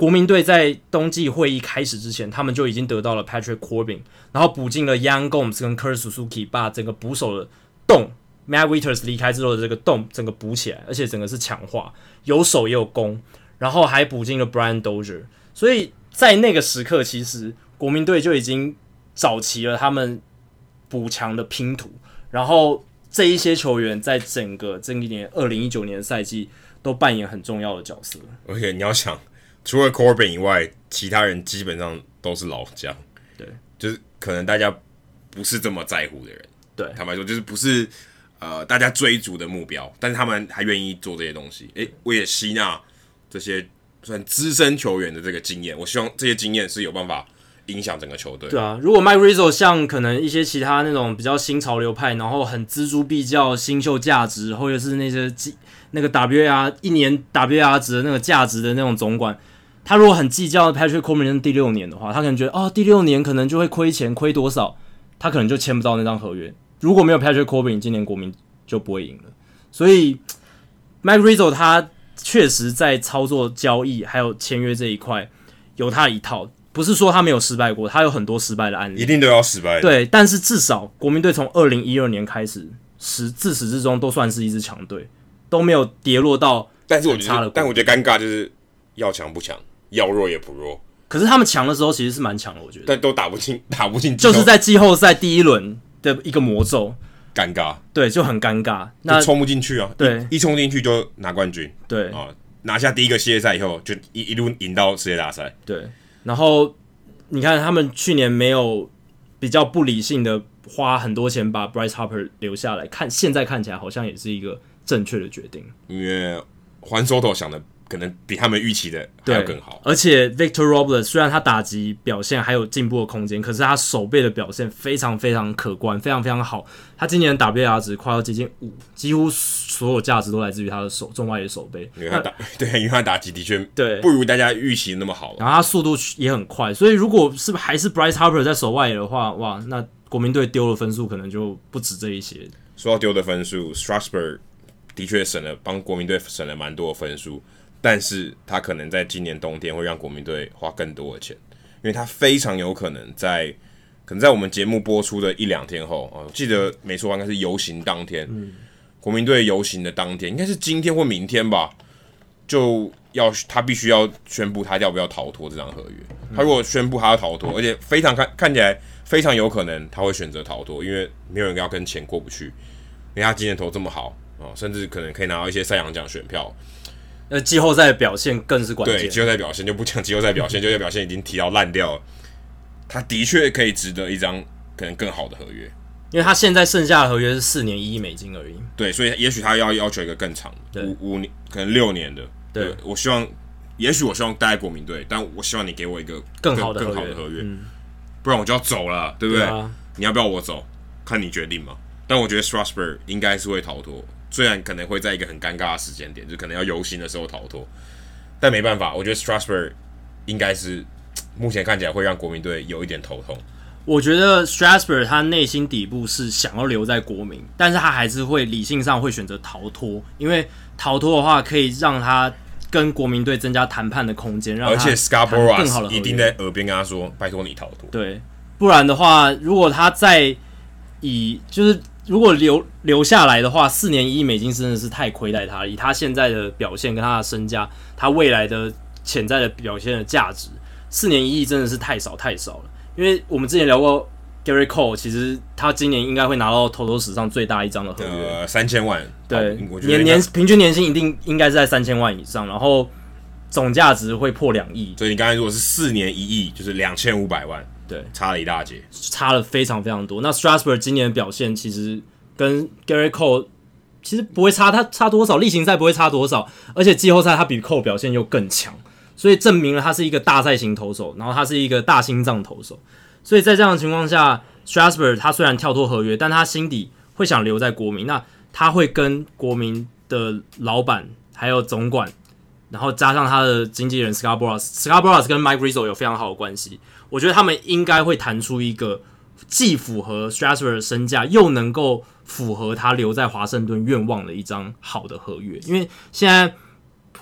国民队在冬季会议开始之前，他们就已经得到了 Patrick Corbin，然后补进了 Young Gomes 跟 Kurt Suzuki，把整个捕手的洞 Matt Wieters 离开之后的这个洞整个补起来，而且整个是强化，有守也有攻，然后还补进了 Brian Dozier。所以在那个时刻，其实国民队就已经找齐了他们补强的拼图，然后。这一些球员在整个这一年二零一九年的赛季都扮演很重要的角色。而且你要想，除了 Corbin 以外，其他人基本上都是老将。对，就是可能大家不是这么在乎的人。对，坦白说，就是不是呃大家追逐的目标，但是他们还愿意做这些东西。诶，我也吸纳这些算资深球员的这个经验，我希望这些经验是有办法。影响整个球队。对啊，如果 Mike Rizzo 像可能一些其他那种比较新潮流派，然后很锱铢必较新秀价值，或者是那些那个 WAR 一年 WAR 值的那个价值的那种总管，他如果很计较 Patrick Corbin 第六年的话，他可能觉得哦，第六年可能就会亏钱，亏多少，他可能就签不到那张合约。如果没有 Patrick Corbin，今年国民就不会赢了。所以 Mike Rizzo 他确实在操作交易还有签约这一块有他一套。不是说他没有失败过，他有很多失败的案例，一定都要失败。对，但是至少国民队从二零一二年开始，始自始至终都算是一支强队，都没有跌落到。但是我觉得，但我觉得尴尬就是要强不强，要弱也不弱。可是他们强的时候其实是蛮强的，我觉得。但都打不进，打不进，就是在季后赛第一轮的一个魔咒，尴尬。对，就很尴尬，那冲不进去啊。对，一冲进去就拿冠军。对啊，拿下第一个系列赛以后，就一一路赢到世界大赛。对。然后你看，他们去年没有比较不理性的花很多钱把 Bryce Harper 留下来，看现在看起来好像也是一个正确的决定。因为 Juan Soto 想的。可能比他们预期的还要更好，而且 Victor Robles 虽然他打击表现还有进步的空间，可是他手背的表现非常非常可观，非常非常好。他今年的 WAR 值快要接近五，几乎所有价值都来自于他的手中外野手背。因为他打对，因为他打击的确对不如大家预期那么好，然后他速度也很快，所以如果是还是 Bryce Harper 在守外野的话，哇，那国民队丢的分数可能就不止这一些。说到丢的分数，Strasburg 的确省了帮国民队省了蛮多的分数。但是他可能在今年冬天会让国民队花更多的钱，因为他非常有可能在可能在我们节目播出的一两天后啊，我记得没错，应该是游行当天，嗯、国民队游行的当天，应该是今天或明天吧，就要他必须要宣布他要不要逃脱这张合约。他如果宣布他要逃脱，而且非常看看起来非常有可能他会选择逃脱，因为没有人要跟钱过不去，因为他今年投这么好啊，甚至可能可以拿到一些赛扬奖选票。那季后赛的表现更是关键。对，季后赛表现就不讲季后赛表现，季后赛表现已经提到烂掉了。他的确可以值得一张可能更好的合约，因为他现在剩下的合约是四年一亿美金而已。对，所以也许他要要求一个更长的，五五年可能六年的。对，对我希望，也许我希望待在国民队，但我希望你给我一个更，更好的更好的合约，嗯，不然我就要走了，对不对？对啊，你要不要我走？看你决定嘛。但我觉得 Strasburg 应该是会逃脱，虽然可能会在一个很尴尬的时间点，就可能要游行的时候逃脱，但没办法，我觉得 Strasburg 应该是。目前看起来会让国民队有一点头痛。我觉得 Strasburg 他内心底部是想要留在国民，但是他还是会理性上会选择逃脱，因为逃脱的话可以让他跟国民队增加谈判的空间，让而且 Scarborough 一定在耳边跟他说：“拜托你逃脱。”对，不然的话，如果他再以就是如果留留下来的话，四年一亿美金真的是太亏待他了。以他现在的表现跟他的身价，他未来的潜在的表现的价值。四年一亿真的是太少太少了，因为我们之前聊过 Gerrit Cole，其实他今年应该会拿到投手史上最大一张的合约，呃，三千万，对，年年平均年薪一定应该是在三千万以上，然后总价值会破两亿。所以你刚才如果是四年一亿，就是两千五百万，对，差了一大截，差了非常非常多。那 Strasburg 今年的表现其实跟 Gerrit Cole 其实不会差，他差多少？例行赛不会差多少，而且季后赛他比 Cole 表现又更强。所以证明了他是一个大赛型投手，然后他是一个大心脏投手。所以在这样的情况下，Strasburg 他虽然跳脱合约，但他心底会想留在国民。那他会跟国民的老板还有总管，然后加上他的经纪人 Scarborough，Scarborough 跟 Mike Rizzo 有非常好的关系。我觉得他们应该会谈出一个既符合 Strasburg 的身价，又能够符合他留在华盛顿愿望的一张好的合约。因为现在。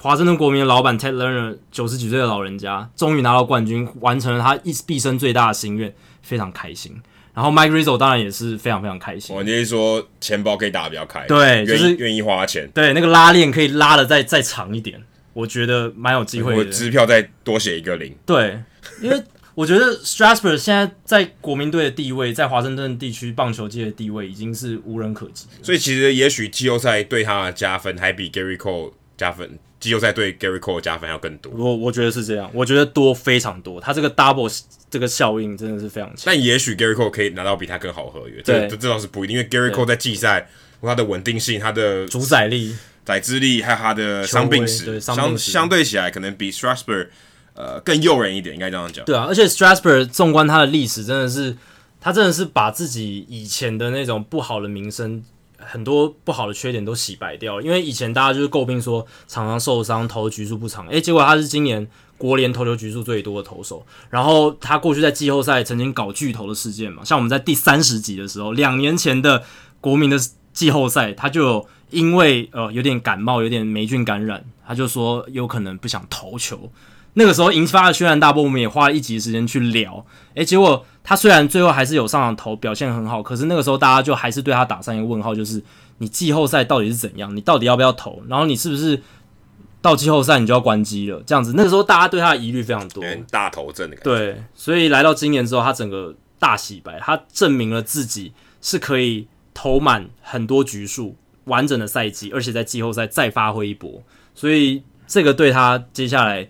华盛顿国民的老板 Ted Lerner 九十几岁的老人家，终于拿到冠军，完成了他一毕生最大的心愿，非常开心。然后 Mike Rizzo 当然也是非常非常开心。我就是说，钱包可以打得比较开，对，就是愿意花钱，对，那个拉链可以拉的再再长一点，我觉得蛮有机会的。我支票再多写一个零，对，因为我觉得 Strasburg 现在在国民队的地位，在华盛顿地区棒球界的地位已经是无人可及。所以其实也许季后赛对他的加分还比 Gerrit Cole 加分。季后赛对 Gerrit Cole 加分要更多，我我觉得是这样，我觉得多非常多，他这个 double 这个效应真的是非常强。但也许 Gerrit Cole 可以拿到比他更好的合约，这这这倒是不一定，因为 Gerrit Cole 在季赛，他的稳定性、他的主宰力、宰制力，还有他的伤病史，相相对起来可能比 Strasburg 呃更诱人一点，应该这样讲。对啊，而且 Strasburg 纵观他的历史，真的是他真的是把自己以前的那种不好的名声。很多不好的缺点都洗白掉了，因为以前大家就是诟病说常常受伤，投局数不长，诶，结果他是今年国联投球局数最多的投手，然后他过去在季后赛曾经搞巨头的事件嘛，像我们在第三十集的时候，两年前的国民的季后赛，他就因为呃有点感冒，有点霉菌感染，他就说有可能不想投球。那个时候引发了轩然大波，我们也花了一集时间去聊。诶，结果他虽然最后还是有上场投，表现很好，可是那个时候大家就还是对他打上一个问号，就是你季后赛到底是怎样？你到底要不要投？然后你是不是到季后赛你就要关机了？这样子，那个时候大家对他的疑虑非常多，大头症的感觉。对，所以来到今年之后，他整个大洗白，他证明了自己是可以投满很多局数、完整的赛季，而且在季后赛再发挥一波。所以这个对他接下来。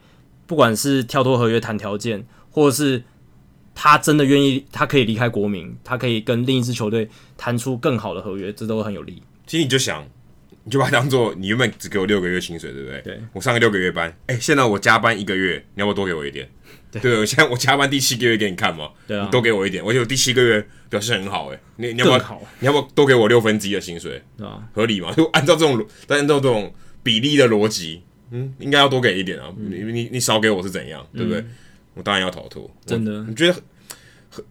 不管是跳脱合约谈条件，或者是他真的愿意，他可以离开国民，他可以跟另一支球队谈出更好的合约，这都很有利。其实你就想，你就把它当做你原本只给我六个月薪水，对不对？对。我上个六个月班，哎、欸，现在我加班一个月，你要不要多给我一点？对，对，我现在我加班第七个月给你看嘛，对啊，你多给我一点，而且我第七个月表现很好、欸，哎，你你要不要？你要不要多给我六分之一的薪水？啊，合理吗？就按照这种，按照这种比例的逻辑。嗯，应该要多给一点啊！嗯、你你你少给我是怎样，对不对？嗯、我当然要逃脱。真的，你觉得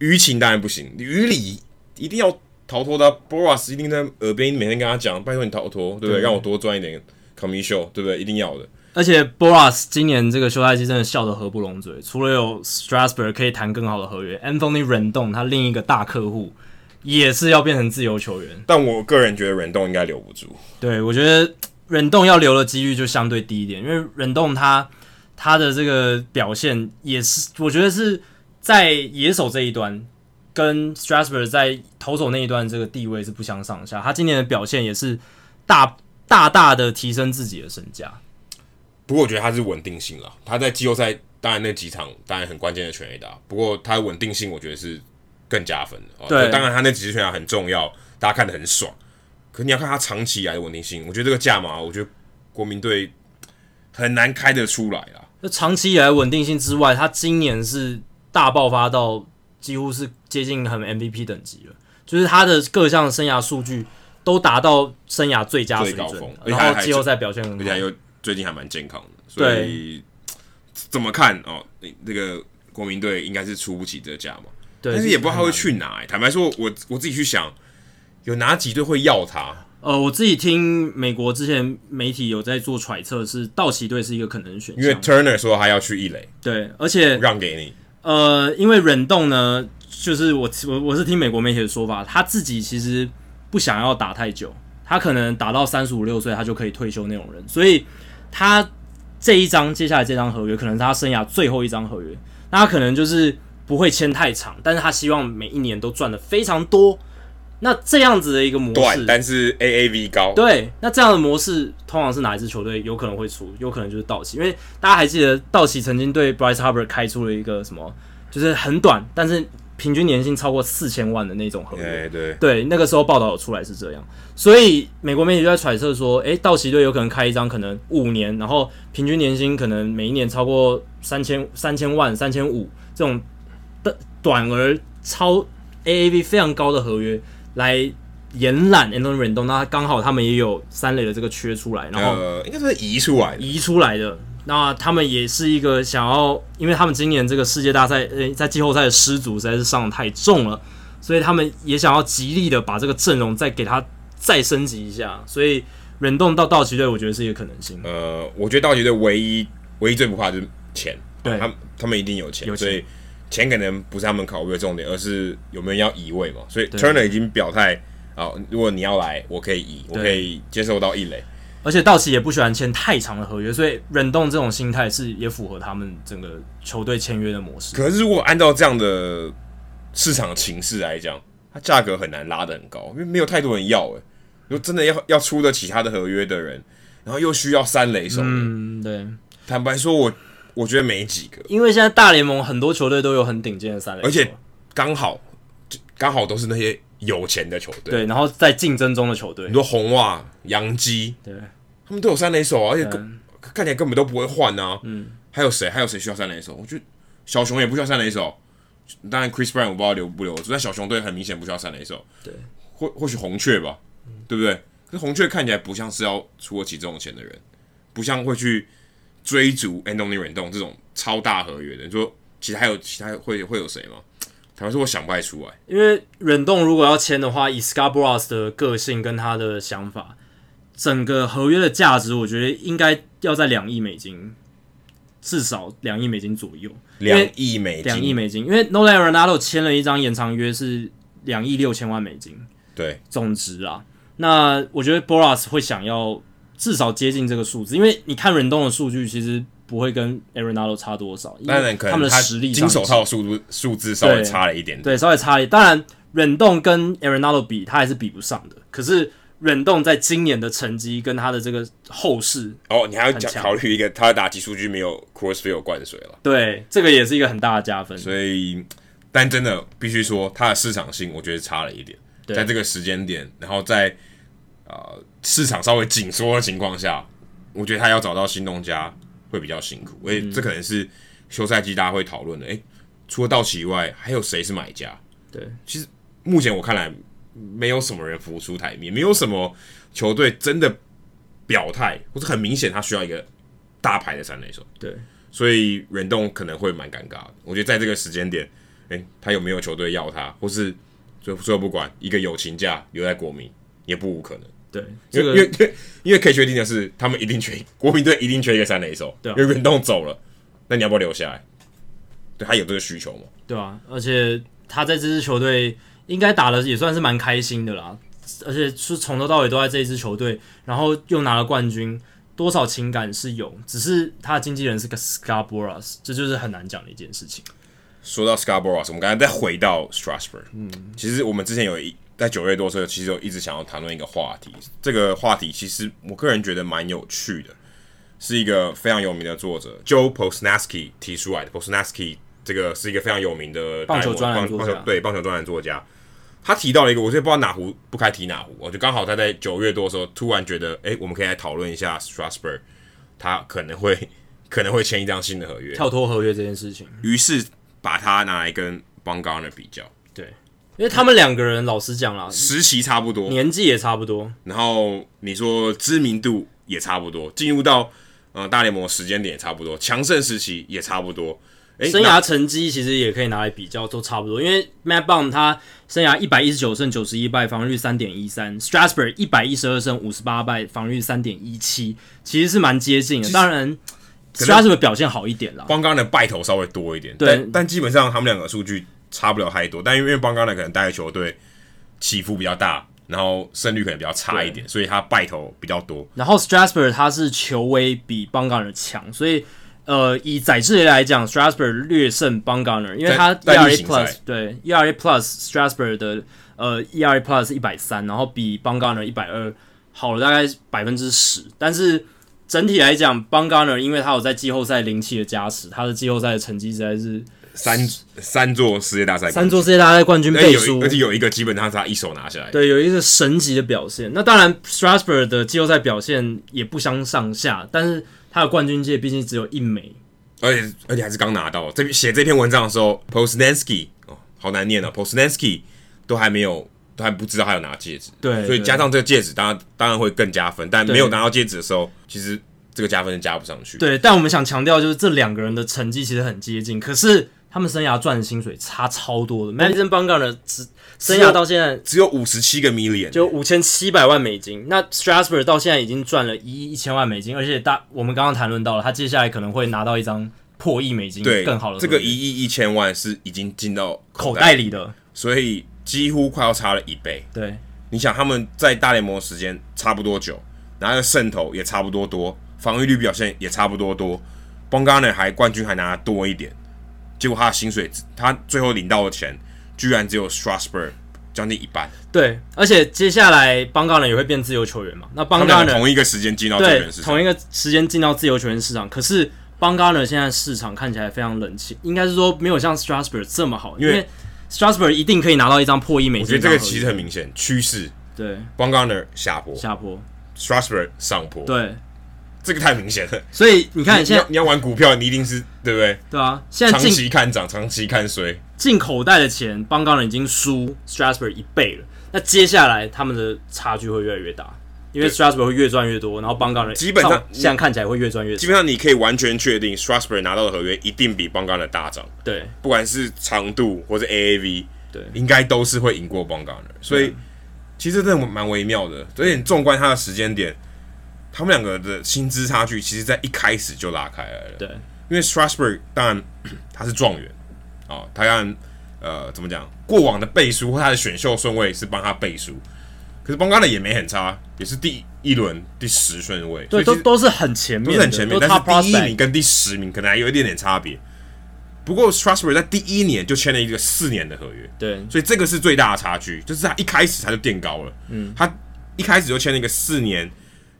舆情当然不行，于理一定要逃脱的。Boras 一定在耳边每天跟他讲：“拜托你逃脱，对不对？对让我多赚一点 commission，对不对？一定要的。”而且 Boras 今年这个休赛期真的笑得合不拢嘴，除了有 Strasburg 可以谈更好的合约，Anthony Rendon 他另一个大客户也是要变成自由球员。但我个人觉得 Rendon 应该留不住。对，我觉得。忍动要留的几率就相对低一点，因为忍动他他的这个表现也是，我觉得是在野手这一端跟 Strasburg 在投手那一段这个地位是不相上下。他今年的表现也是大大大的提升自己的身价。不过我觉得他是稳定性了，他在季后赛当然那几场当然很关键的全垒打，不过他的稳定性我觉得是更加分的。对，当然他那几支全垒打很重要，大家看得很爽。可你要看他长期以来的稳定性，我觉得这个价码，我觉得国民队很难开得出来啦。那长期以来稳定性之外，他今年是大爆发到几乎是接近很 MVP 等级了，就是他的各项生涯数据都达到生涯最佳水准，然后季后赛表现很好。最近还蛮健康的，所以怎么看哦？那那个国民队应该是出不起这个价嘛？对，但是也不知道他会去哪、欸。坦白说，我我自己去想，有哪几队会要他？呃，我自己听美国之前媒体有在做揣测，是道奇队是一个可能选项，因为 Turner 说他要去一垒，对，而且让给你。呃，因为忍动呢，就是我我我是听美国媒体的说法，他自己其实不想要打太久，他可能打到三十五六岁，他就可以退休那种人，所以。他这一张接下来这张合约可能是他生涯最后一张合约，那他可能就是不会签太长，但是他希望每一年都赚的非常多。那这样子的一个模式，短但是 AAV 高。对，那这样的模式通常是哪一支球队有可能会出？有可能就是道奇，因为大家还记得道奇曾经对 Bryce Harper 开出了一个什么，就是很短，但是。平均年薪超过四千万的那种合约，对对，那个时候报道有出来是这样，所以美国媒体就在揣测说，诶，道奇队有可能开一张可能五年，然后平均年薪可能每一年超过三千三千万、三千五这种的短而超 AAV 非常高的合约来延揽 Anthony Rendon，那刚好他们也有三垒的这个缺出来，然后、呃、应该是移出来移出来的。那他们也是一个想要，因为他们今年这个世界大赛，呃，在季后赛的失足实在是上得太重了，所以他们也想要极力的把这个阵容再给他再升级一下。所以忍动到道奇队，我觉得是一个可能性。呃，我觉得道奇队唯一唯一最不怕就是钱，对，他们他们一定有钱，有钱，所以钱可能不是他们考虑的重点，而是有没有人要移位嘛。所以 Turner 已经表态啊，如果你要来，我可以移，我可以接受到一垒。而且道奇也不喜欢签太长的合约，所以忍动这种心态是也符合他们整个球队签约的模式。可是如果按照这样的市场情势来讲，它价格很难拉得很高，因为没有太多人要。诶，如果真的要要出得起他的合约的人，然后又需要三垒手，嗯，对。坦白说，我我觉得没几个，因为现在大联盟很多球队都有很顶尖的三垒，而且刚好刚好都是那些有钱的球队，对，然后在竞争中的球队，很多红袜、洋基，对。他们都有三垒手啊，而且看起来根本都不会换啊。嗯，还有谁？还有谁需要三垒手？我觉得小熊也不需要三垒手。当然，Chris Bryant 我不知道留不留，但小熊队很明显不需要三垒手。对，或或许红雀吧，嗯、对不对？可是红雀看起来不像是要出得起这种钱的人，不像会去追逐 Anthony Rendon 这种超大合约的。你说，其他还有其他会会有谁吗？坦白说，我想不太出来。因为 Rendon 如果要签的话，以 Boras 的个性跟他的想法。整个合约的价值，我觉得应该要在两亿美金，至少两亿美金左右。两亿美金，两亿美金，因为 Nolan Arenado 签了一张延长约是两亿六千万美金，对，总值啊。那我觉得 Boras 会想要至少接近这个数字，因为你看忍动的数据其实不会跟 Arenado 差多少，当然他们的实力金手套数字数字稍微差了一点点，对，稍微差一点。当然忍动跟 Arenado 比，他还是比不上的，可是。忍动在今年的成绩跟他的这个后势哦，你还要讲考虑一个，他的打击数据没有 Crossfield 灌水了，对，这个也是一个很大的加分。所以，但真的必须说，他的市场性我觉得差了一点，对在这个时间点，然后在呃市场稍微紧缩的情况下，我觉得他要找到新东家会比较辛苦，因为这可能是休赛季大家会讨论的。诶、欸，除了道奇以外，还有谁是买家？对，其实目前我看来。没有什么人浮出台面，没有什么球队真的表态，或者很明显他需要一个大牌的三垒手。对，所以忍动可能会蛮尴尬的。我觉得在这个时间点，诶，他有没有球队要他，或是最最后不管一个友情价留在国民，也不无可能。对，因为因为因为可以确定的是，他们一定缺 国民队一定缺一个三垒手。对啊，因为远东走了，那你要不要留下来？对，他有这个需求吗？对啊，而且他在这支球队。应该打的也算是蛮开心的啦，而且是从头到尾都在这一支球队，然后又拿了冠军，多少情感是有，只是他的经纪人是个 Boras，这就是很难讲的一件事情。说到 Scarborough，我们刚才再回到 Strasburg。嗯，其实我们之前有一在九月多的时候，其实我一直想要谈论一个话题。这个话题其实我个人觉得蛮有趣的，是一个非常有名的作者 Joe Posnanski 提出来的。Posnanski 这个是一个非常有名的棒球专栏作家，对棒球专栏作家。他提到了一个，我就不知道哪壶不开提哪壶。我就刚好他在九月多的时候，突然觉得，哎、欸，我们可以来讨论一下 Strasburg，他可能会 可能会签一张新的合约，跳脱合约这件事情。于是把他拿来跟 Bumgarner 比较，对，因为他们两个人老实讲啦，实习差不多，年纪也差不多，然后你说知名度也差不多，进入到呃大联盟时间点也差不多，强盛时期也差不多。生涯成绩其实也可以拿来比较，都差不多。因为 Matt Bum 他生涯一百一十九胜九十一败，防御率三点一三；Strasburg 一百一十二胜五十八败，防御率三点一七，其实是蛮接近的。当然，Strasburg 表现好一点啦。光刚的败头稍微多一点，对，但，但基本上他们两个数据差不了太多。但因为邦刚的可能带球队起伏比较大，然后胜率可能比较差一点，所以他败投比较多。然后 Strasburg 他是球威比邦刚的强，所以。呃，以载智来讲，Strasburg 略胜 Bumgarner，因为他 ERA Plus 对 ERA Plus Strasburg 的呃 ERA Plus 一百三，然后比 Bumgarner 一百二好了大概百分之十。但是整体来讲，Bumgarner 因为他有在季后赛灵气的加持，他的季后赛的成绩实在是三三座世界大赛，三座世界大赛冠军背书，而且有一个基本上是他一手拿下来，对，有一个神级的表现。那当然，Strasburg 的季后赛表现也不相上下，但是。他的冠军戒毕竟只有一枚，而且而且还是刚拿到。这写这篇文章的时候，Posnanski 哦，好难念啊，Posnanski 都还没有，都还不知道他有拿戒指。对，所以加上这个戒指，当然当然会更加分。但没有拿到戒指的时候，其实这个加分是加不上去。对，但我们想强调就是这两个人的成绩其实很接近，可是。他们生涯赚的薪水差超多的。Madison Bumgarner 只生涯到现在只有五十七个 million，就五千七百万美金。那 Strasburg 到现在已经赚了一亿一千万美金，而且大我们刚刚谈论到了，他接下来可能会拿到一张破亿美金更好的。这个一亿一千万是已经进到口袋里的，所以几乎快要差了一倍。对，你想他们在大联盟的时间差不多久，然后胜投也差不多多，防御率表现也差不多多，Bumgarner 还冠军还拿得多一点。结果他的薪水，他最后领到的钱，居然只有 Strasburg 将近一半。对，而且接下来 Bumgarner 也会变自由球员嘛？那 Bumgarner 同一个时间进到自由球员市场，同一个时间进到自由球员市场。可是 Bumgarner 现在市场看起来非常冷清，应该是说没有像 Strasburg 这么好，因为 Strasburg 一定可以拿到一张破亿美金。我觉得这个其实很明显趋势。对，Bumgarner 下坡，下坡，Strasburg 上坡。对。这个太明显了，所以你看，你现在你要玩股票，你一定是对不对？对啊，现在长期看涨，长期看衰，进口袋的钱，邦刚人已经输 Strasburg 一倍了。那接下来他们的差距会越来越大，因为 Strasburg 会越赚越多，然后邦刚人基本上现在看起来会越赚越少。基本上你可以完全确定，Strasburg 拿到的合约一定比邦刚的大涨。对，不管是长度或者 AAV，对，应该都是会赢过邦刚的。所以其实真的蛮微妙的，所以你纵观他的时间点。他们两个的薪资差距，其实，在一开始就拉开来了。对，因为 Strasburg 当然 他是状元啊，他让呃怎么讲，过往的背书或他的选秀顺位是帮他背书，可是邦加的也没很差，也是第一轮第十顺位，对，都都是很前面，都是很前面，但是第一名跟第十名可能还有一点点差别。不过 Strasburg 在第一年就签了一个四年的合约，对，所以这个是最大的差距，就是他一开始他就垫高了，嗯，他一开始就签了一个四年。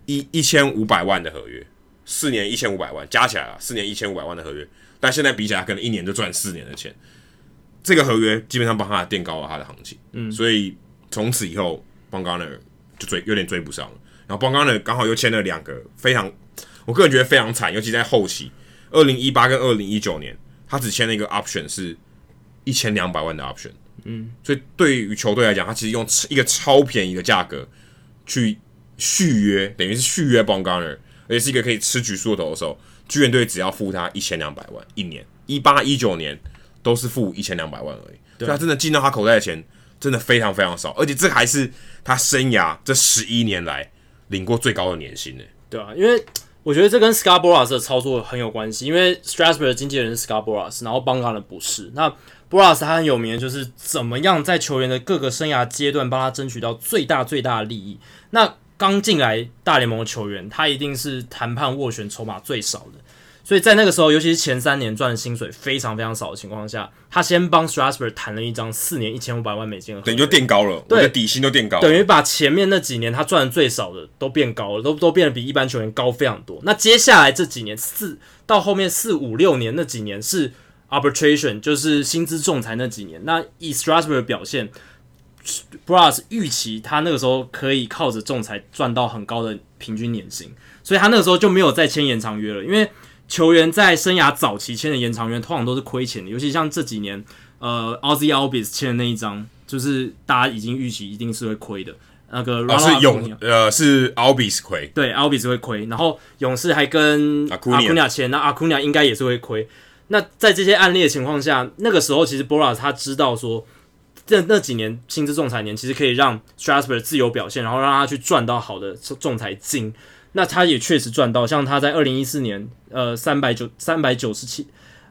一一千五百万的合约，四年一千五百万加起来啊，四年一千五百万的合约，但现在比起来，可能一年就赚四年的钱。这个合约基本上帮他垫高了他的行情，嗯，所以从此以后，Bumgarner 就追有点追不上了。然后 Bumgarner 刚好又签了两个非常，我个人觉得非常惨，尤其在后期，二零一八跟二零一九年，他只签了一个 option 是一千两百万的 option，嗯，所以对于球队来讲，他其实用一个超便宜的价格去。续约等于是续约 b o n g a r n e r 而且是一个可以吃局数的投手。巨人队只要付他一千两百万一年，一八一九年都是付一千两百万而已。对，所以他真的进到他口袋的钱真的非常非常少，而且这还是他生涯这十一年来领过最高的年薪呢。对啊，因为我觉得这跟 Boras 的操作很有关系，因为 Strasburg 的经纪人是 Boras，然后 b o n g a r n e r 不是。那 Boras 他很有名的就是怎么样在球员的各个生涯阶段帮他争取到最大最大的利益。那刚进来大联盟的球员，他一定是谈判斡旋筹码最少的，所以在那个时候，尤其是前三年赚的薪水非常非常少的情况下，他先帮 Strasburg 谈了一张四年一千五百万美金的合约，等于就垫高了，对，底薪都垫高了，等于把前面那几年他赚的最少的都变高了，都都变得比一般球员高非常多。那接下来这几年四到后面四五六年那几年是 arbitration，就是薪资仲裁那几年。那以 Strasburg 的表现。Boras 预期他那个时候可以靠着仲裁赚到很高的平均年薪，所以他那个时候就没有再签延长约了。因为球员在生涯早期签的延长约通常都是亏钱的，尤其像这几年，呃，Ozzie Albies 签的那一张，就是大家已经预期一定是会亏的。那个啊是勇呃是 Albies 亏，对 Albies 会亏，然后勇士还跟 Acuna 签，那 Acuna 应该也是会亏。那在这些案例的情况下，那个时候其实 Boras 他知道说。这那几年薪资仲裁年，其实可以让 Strasburg 自由表现，然后让他去赚到好的仲裁金。那他也确实赚到，像他在二零一四年，呃，三百九三百九十七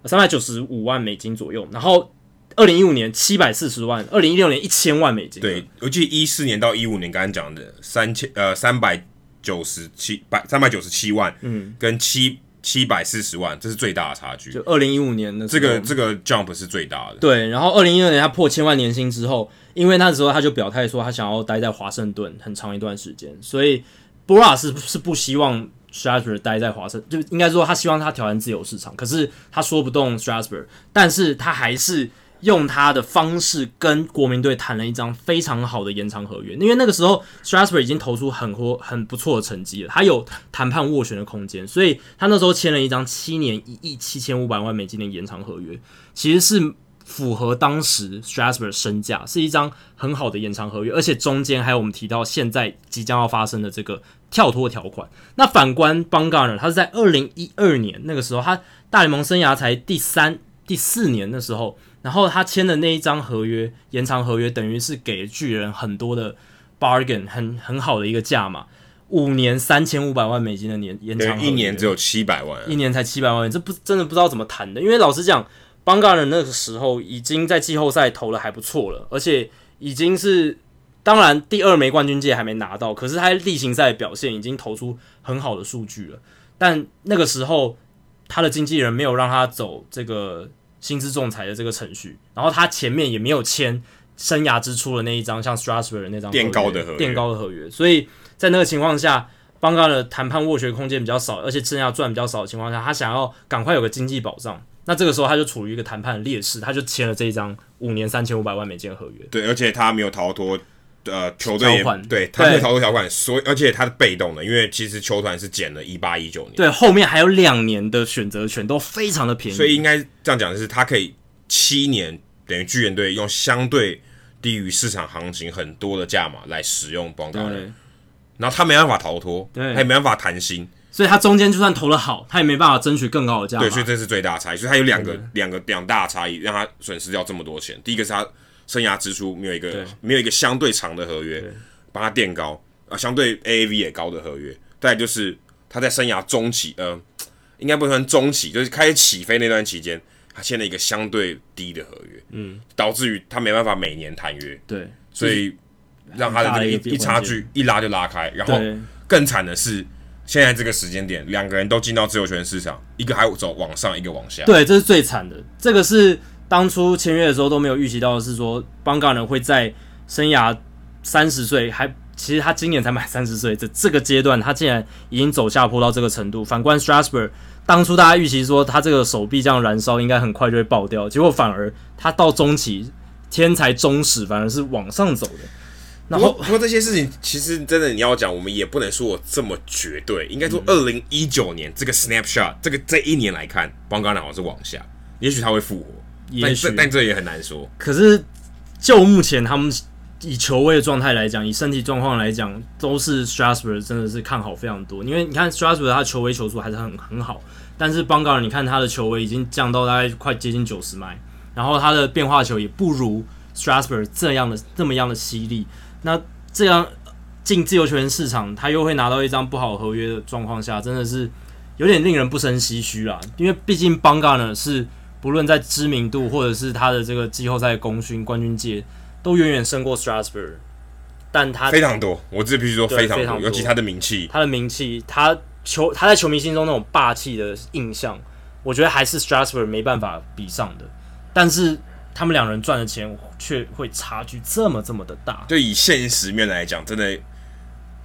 三百九十五万美金左右，然后二零一五年七百四十万，二零一六年一千万美金。对，我记得一四年到一五年，刚刚讲的三千呃三百九十七百三百九十七万，嗯，跟七。七百四十万，这是最大的差距。就二零一五年的这个这个 jump 是最大的。对，然后二零一二年他破千万年薪之后，因为那时候他就表态说他想要待在华盛顿很长一段时间，所以 Boras 是是不希望 Strasburg 待在华盛，就应该说他希望他挑战自由市场，可是他说不动 Strasburg，但是他还是。用他的方式跟国民队谈了一张非常好的延长合约，因为那个时候 Strasburg 已经投出很多很不错的成绩了，他有谈判斡旋的空间，所以他那时候签了一张七年一亿七千五百万美金的延长合约，其实是符合当时 Strasburg 身价，是一张很好的延长合约，而且中间还有我们提到现在即将要发生的这个跳脱条款。那反观 Bumgarner，他是在二零一二年那个时候，他大联盟生涯才第三、第四年的时候。然后他签的那一张合约延长合约，等于是给巨人很多的 bargain，很很好的一个价码，五年三千五百万美金的年延长一年只有七百万，一年才七百万，这不真的不知道怎么谈的。因为老实讲，Bumgarner 那个时候已经在季后赛投的还不错了，而且已经是当然第二枚冠军戒还没拿到，可是他例行赛表现已经投出很好的数据了。但那个时候他的经纪人没有让他走这个。薪资仲裁的这个程序，然后他前面也没有签生涯之初的那一张像 Strasburg 的那张垫高的合约，垫高的合约，所以在那个情况下，邦加的谈判斡旋空间比较少，而且剩下赚比较少的情况下，他想要赶快有个经济保障，那这个时候他就处于一个谈判的劣势，他就签了这一张五年三千五百万美金的合约。对，而且他没有逃脱。呃，球队对他没有逃脱条款，所以而且他是被动的，因为其实球团是减了一八一九年，对，后面还有两年的选择权都非常的便宜，所以应该这样讲就是，他可以七年等于巨人队用相对低于市场行情很多的价码来使用邦加，然后他没办法逃脱，对，他也没办法谈薪，所以他中间就算投的好，他也没办法争取更高的价，对，所以这是最大的差异，所以他有两个两个两大差异，让他损失掉这么多钱。第一个是他。生涯支出没有一个没有一个相对长的合约，把它垫高啊，相对 AAV 也高的合约。再就是他在生涯中期，呃，应该不算中期，就是开始起飞那段期间，他签了一个相对低的合约，嗯，导致于他没办法每年谈约，对，所以让他的这个一一差距一拉就拉开。然后更惨的是，现在这个时间点，两个人都进到自由权市场，一个还走往上，一个往下，对，这是最惨的，这个是。当初签约的时候都没有预期到的是说，邦加人会在生涯三十岁，还其实他今年才满三十岁，这这个阶段他竟然已经走下坡到这个程度。反观 Strasburg，当初大家预期说他这个手臂这样燃烧，应该很快就会爆掉，结果反而他到中期天才终始，反而是往上走的。然后不过，不过这些事情其实真的你要讲，我们也不能说我这么绝对。应该说，二零一九年这个 snapshot 这个这一年来看，邦加人好像是往下，也许他会复活。也许，但这也很难说。可是，就目前他们以球威的状态来讲，以身体状况来讲，都是 Strasburg 真的是看好非常多。因为你看 Strasburg 他球威球速还是很很好，但是邦加尔你看他的球威已经降到大概快接近九十迈，然后他的变化球也不如 Strasburg 这样的这么样的犀利。那这样进自由球员市场，他又会拿到一张不好合约的状况下，真的是有点令人不胜唏嘘啦。因为毕竟邦加尔呢是。不论在知名度或者是他的这个季后赛功勋、冠军戒，都远远胜过 Strasburg。但他非常多，我这必须说非常多，非常多，尤其他的名气，他的名气，他球他在球迷心中那种霸气的印象，我觉得还是 Strasburg 没办法比上的。但是他们两人赚的钱却会差距这么这么的大。对以现实面来讲，真的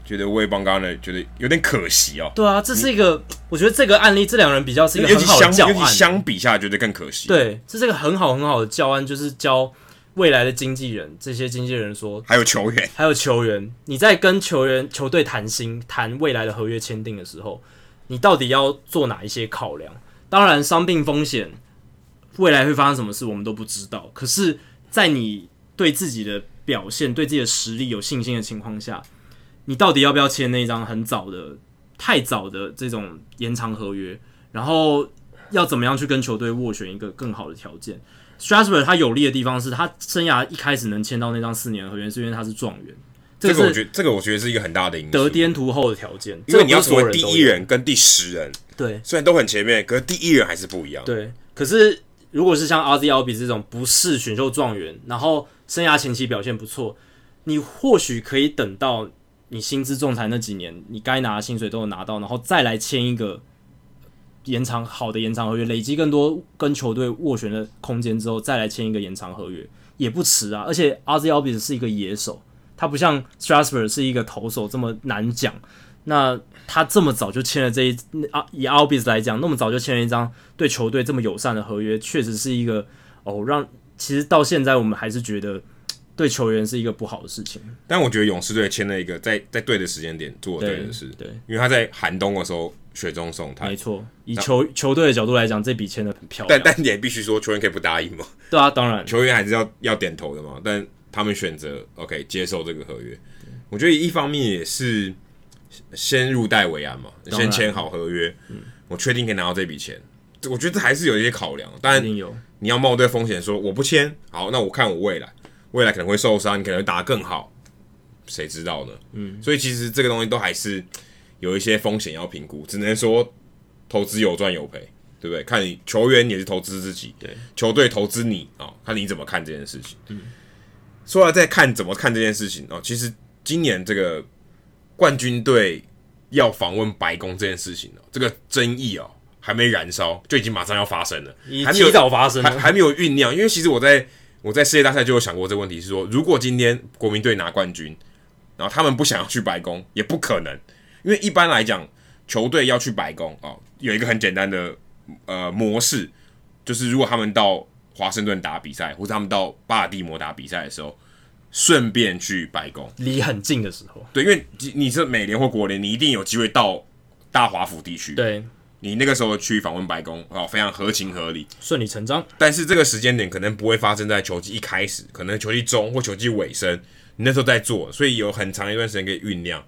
觉得威邦刚呢，觉得有点可惜哦。对啊，这是一个，我觉得这个案例，这两人比较是一个很好的教案。尤其相比下，觉得更可惜。对，这是一个很好很好的教案，就是教。未来的经纪人，这些经纪人说，还有球员，还有球员，你在跟球员、球队谈薪、谈未来的合约签订的时候，你到底要做哪一些考量？当然，伤病风险，未来会发生什么事，我们都不知道。可是，在你对自己的表现、对自己的实力有信心的情况下，你到底要不要签那张很早的、太早的这种延长合约？然后要怎么样去跟球队斡旋一个更好的条件？Strasburg 他有利的地方是他生涯一开始能签到那张四年合约，是因为他是状元。这个我觉得，这个我觉得是一个很大的因素。得天独厚的条件，因为你要成为第一人跟第十人，对，虽然都很前面，可是第一人还是不一样。对，可是如果是像 Ozzy Albies 这种不是选秀状元，然后生涯前期表现不错，你或许可以等到你薪资仲裁那几年，你该拿的薪水都有拿到，然后再来签一个。延长好的延长合约，累积更多跟球队斡旋的空间之后，再来签一个延长合约也不迟啊。而且 Ozzy Albies 是一个野手，他不像 Strasburg 是一个投手这么难讲。那他这么早就签了这一啊，以 Albis 来讲，那么早就签了一张对球队这么友善的合约，确实是一个哦，让其实到现在我们还是觉得对球员是一个不好的事情。但我觉得勇士队签了一个在在对的时间点做对的事，对，对因为他在寒冬的时候。雪中送炭，没错。以球球队的角度来讲，这笔签的很漂亮。但但你也必须说，球员可以不答应吗？对啊，当然，球员还是要要点头的嘛。但他们选择 OK 接受这个合约，我觉得一方面也是先入袋为安嘛，先签好合约，嗯、我确定可以拿到这笔钱。我觉得这还是有一些考量。当然，你要冒这个风险，说我不签，好，那我看我未来，未来可能会受伤，你可能会打得更好，谁知道呢？嗯，所以其实这个东西都还是。有一些风险要评估，只能说投资有赚有赔，对不对？看你球员也是投资自己，对，球队投资你啊、哦，看你怎么看这件事情。嗯，说来再看怎么看这件事情哦，其实今年这个冠军队要访问白宫这件事情哦，这个争议哦还没燃烧，就已经马上要发生了，还没有早发生还，还没有酝酿。因为其实我在我在世界大赛就有想过这个问题，是说如果今天国民队拿冠军，然后他们不想要去白宫，也不可能。因为一般来讲，球队要去白宫啊、哦，有一个很简单的呃模式，就是如果他们到华盛顿打比赛，或者他们到巴尔的摩打比赛的时候，顺便去白宫，离很近的时候，对，因为你是美联或国联，你一定有机会到大华府地区，对，你那个时候去访问白宫啊、哦，非常合情合理，顺理成章。但是这个时间点可能不会发生在球季一开始，可能球季中或球季尾声，你那时候在做，所以有很长一段时间可以酝酿。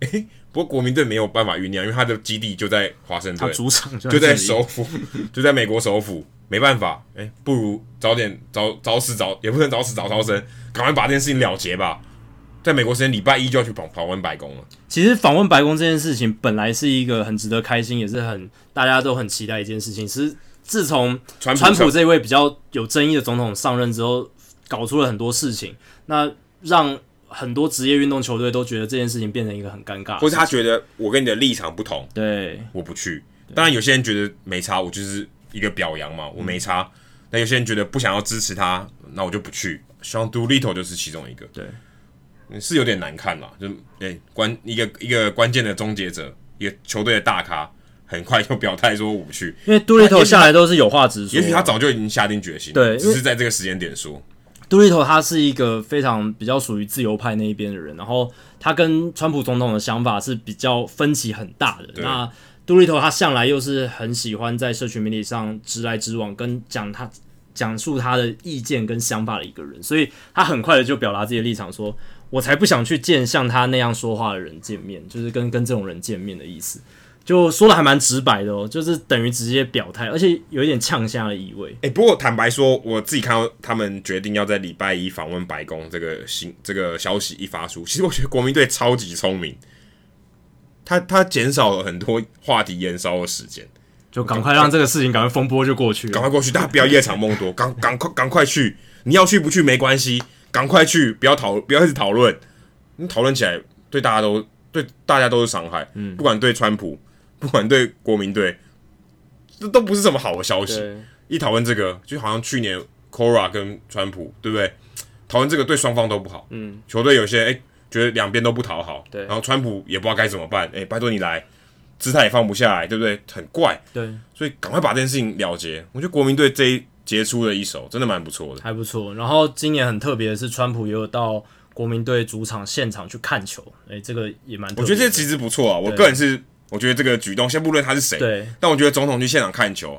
诶。不过国民队没有办法酝酿，因为他的基地就在华盛顿，主场就在首府，就在美国首府，没办法，哎、欸，不如早点早早死早，也不能早死早超生，赶快把这件事情了结吧。在美国时间礼拜一就要去访访问白宫了。其实访问白宫这件事情本来是一个很值得开心，也是很大家都很期待一件事情。是自从川普这位比较有争议的总统上任之后，搞出了很多事情，那让。很多职业运动球队都觉得这件事情变成一个很尴尬，或是他觉得我跟你的立场不同，对，我不去。当然，有些人觉得没差，我就是一个表扬嘛，我没差。那、嗯、有些人觉得不想要支持他，那我就不去。Sean Doolittle 就是其中一个，对，是有点难看嘛，就哎、欸、关一个一个关键的终结者，一个球队的大咖，很快就表态说我不去，因为 Doolittle 下来都是有话直说，也许他早就已经下定决心，对，只是在这个时间点说。杜立头他是一个非常比较属于自由派那一边的人，然后他跟川普总统的想法是比较分歧很大的。那杜立头他向来又是很喜欢在社群媒体上直来直往，跟讲他讲述他的意见跟想法的一个人，所以他很快的就表达自己的立场说，说我才不想去见像他那样说话的人见面，就是跟跟这种人见面的意思。就说的还蛮直白的哦，就是等于直接表态，而且有一点呛下的意味。哎、欸，不过坦白说，我自己看到他们决定要在礼拜一访问白宫这个新这个消息一发出，其实我觉得国民队超级聪明，他他减少了很多话题延烧的时间，就赶快让这个事情赶快风波就过去，赶快过去，大家不要夜长梦多，赶赶快赶快去，你要去不去没关系，赶快去，不要讨不要一直讨论，你讨论起来对大家都对大家都是伤害，嗯，不管对川普。不管对国民队，这都不是什么好的消息。一讨论这个，就好像去年 Cora 跟川普，对不对？讨论这个对双方都不好。嗯，球队有些哎、欸、觉得两边都不讨好，对。然后川普也不知道该怎么办，哎、欸，拜托你来，姿态也放不下来，对不对？很怪。对。所以赶快把这件事情了结。我觉得国民队这一杰出的一手真的蛮不错的，还不错。然后今年很特别的是，川普也有到国民队主场现场去看球，哎、欸，这个也蛮。我觉得这其实不错啊。我个人是我觉得这个举动，先不论他是谁，对。但我觉得总统去现场看球。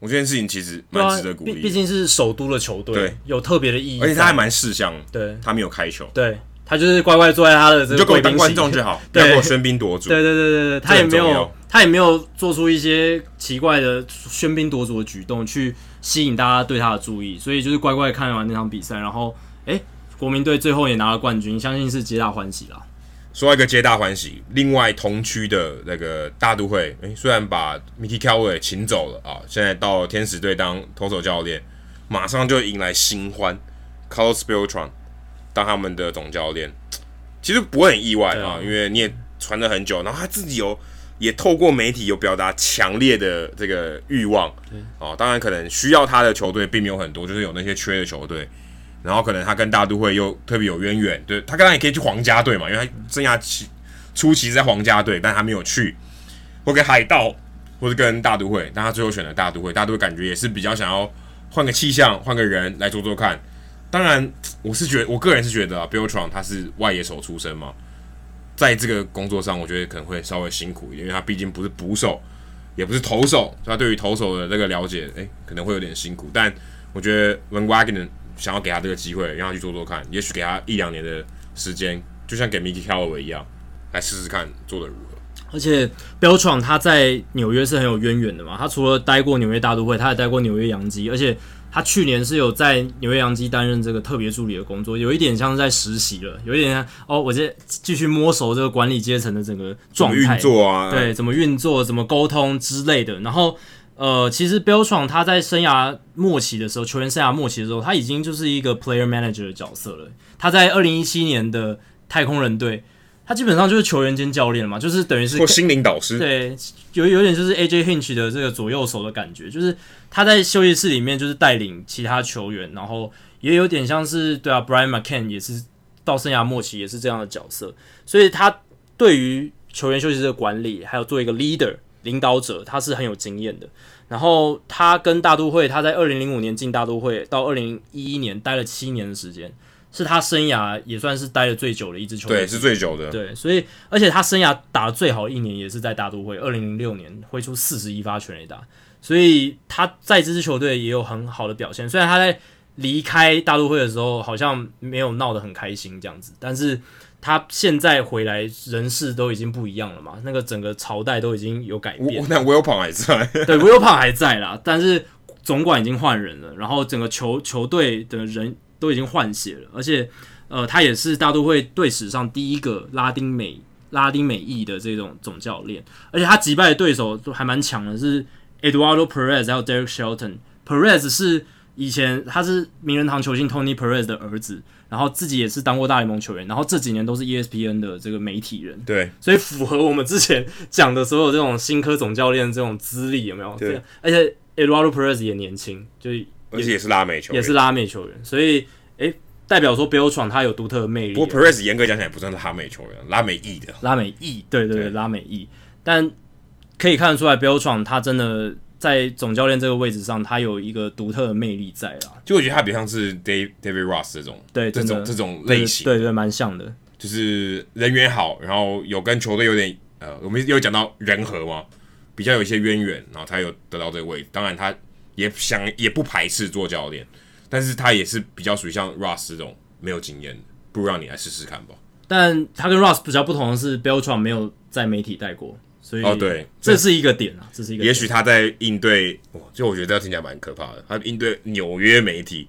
我觉得这件事情其实蛮值得鼓励，毕毕竟是首都的球队，对，有特别的意义。而且他还蛮识相，对，他没有开球，对，他就是乖乖坐在他的这个，就给我当观众就好，不要给我喧宾夺主。对对对对对，他也没有，他也没有做出一些奇怪的喧宾夺主的举动去吸引大家对他的注意，所以就是乖乖看完那场比赛，然后，哎，国民队最后也拿了冠军，相信是皆大欢喜啦。说到一个皆大欢喜，另外同区的那个大都会，诶，虽然把 Mickey Callaway 请走了啊，现在到天使队当投手教练，马上就迎来新欢，Carlos Beltran 当他们的总教练，其实不会很意外啊，因为你也传了很久，然后他自己有也透过媒体有表达强烈的这个欲望，哦，当然可能需要他的球队并没有很多，就是有那些缺的球队。然后可能他跟大都会又特别有渊源，对，他刚刚也可以去皇家队嘛，因为他生涯期初期在皇家队，但他没有去，或跟海盗，或者跟大都会，但他最后选了大都会，大都会感觉也是比较想要换个气象，换个人来做做看。当然，我是觉得，我个人是觉得啊，Beltran 他是外野手出身嘛，在这个工作上，我觉得可能会稍微辛苦一点，因为他毕竟不是捕手，也不是投手，他对于投手的这个了解，诶，可能会有点辛苦。但我觉得 Van Wagenen 想要给他这个机会，让他去做做看，也许给他一两年的时间，就像给 Mickey Callaway 一样，来试试看做得如何。而且 Beltran 他在纽约是很有渊源的嘛，他除了待过纽约大都会，他也待过纽约洋基，而且他去年是有在纽约洋基担任这个特别助理的工作，有一点像是在实习了，有一点像哦，我这继续摸熟这个管理阶层的整个状态，运作啊，对，怎么运作，怎么沟通之类的，然后。呃，其实 Beltran 他在生涯末期的时候，球员生涯末期的时候，他已经就是一个 player manager 的角色了。他在二零一七年的太空人队，他基本上就是球员兼教练嘛，就是等于是或心灵导师。对，有有点就是 AJ Hinch 的这个左右手的感觉，就是他在休息室里面就是带领其他球员，然后也有点像是对啊，Brian McCann 也是到生涯末期也是这样的角色，所以他对于球员休息室的管理，还有做一个 leader。领导者，他是很有经验的。然后他跟大都会，他在二零零五年进大都会，到二零一一年待了七年的时间，是他生涯也算是待的最久的一支球队。对，是最久的。对，所以而且他生涯打的最好一年也是在大都会，二零零六年挥出四十一发全垒打，所以他在这支球队也有很好的表现。虽然他在离开大都会的时候好像没有闹得很开心这样子，但是。他现在回来，人事都已经不一样了嘛？那个整个朝代都已经有改变。那 Wilpon 还在，对，Wilpon 还在啦，但是总管已经换人了，然后整个球球队的人都已经换血了，而且呃，他也是大都会队史上第一个拉丁美拉丁美裔的这种总教练，而且他击败的对手都还蛮强的，是 Eduardo Perez 还有 Derek Shelton。Perez 是以前他是名人堂球星 Tony Perez 的儿子。然后自己也是当过大联盟球员，然后这几年都是 ESPN 的这个媒体人，对，所以符合我们之前讲的所有这种新科总教练这种资历有没有？对，而且 Eduardo Perez 也年轻，就而且也是拉美球员，也是拉美球员，所以诶，代表说 Beltran 他有独特的魅力。不过 Perez 严格讲起来不算是拉美球员，拉美裔的，拉美裔，对对对，对拉美裔，但可以看得出来 Beltran 他真的。在总教练这个位置上，他有一个独特的魅力在啦。就我觉得他比较像是 Dave David Ross 这种，对这种这种类型，对对，蛮像的。就是人缘好，然后有跟球队有点呃，我们有讲到人和嘛，比较有一些渊源，然后他有得到这个位置。当然，他也想也不排斥做教练，但是他也是比较属于像 Russ 这种没有经验的，不如让你来试试看吧。但他跟 Russ 比较不同的是，Beltran 没有在媒体带过。所以哦，对，这是一个点啊，这是一个点。也许他在应对，哇就我觉得这听起来蛮可怕的。他应对纽约媒体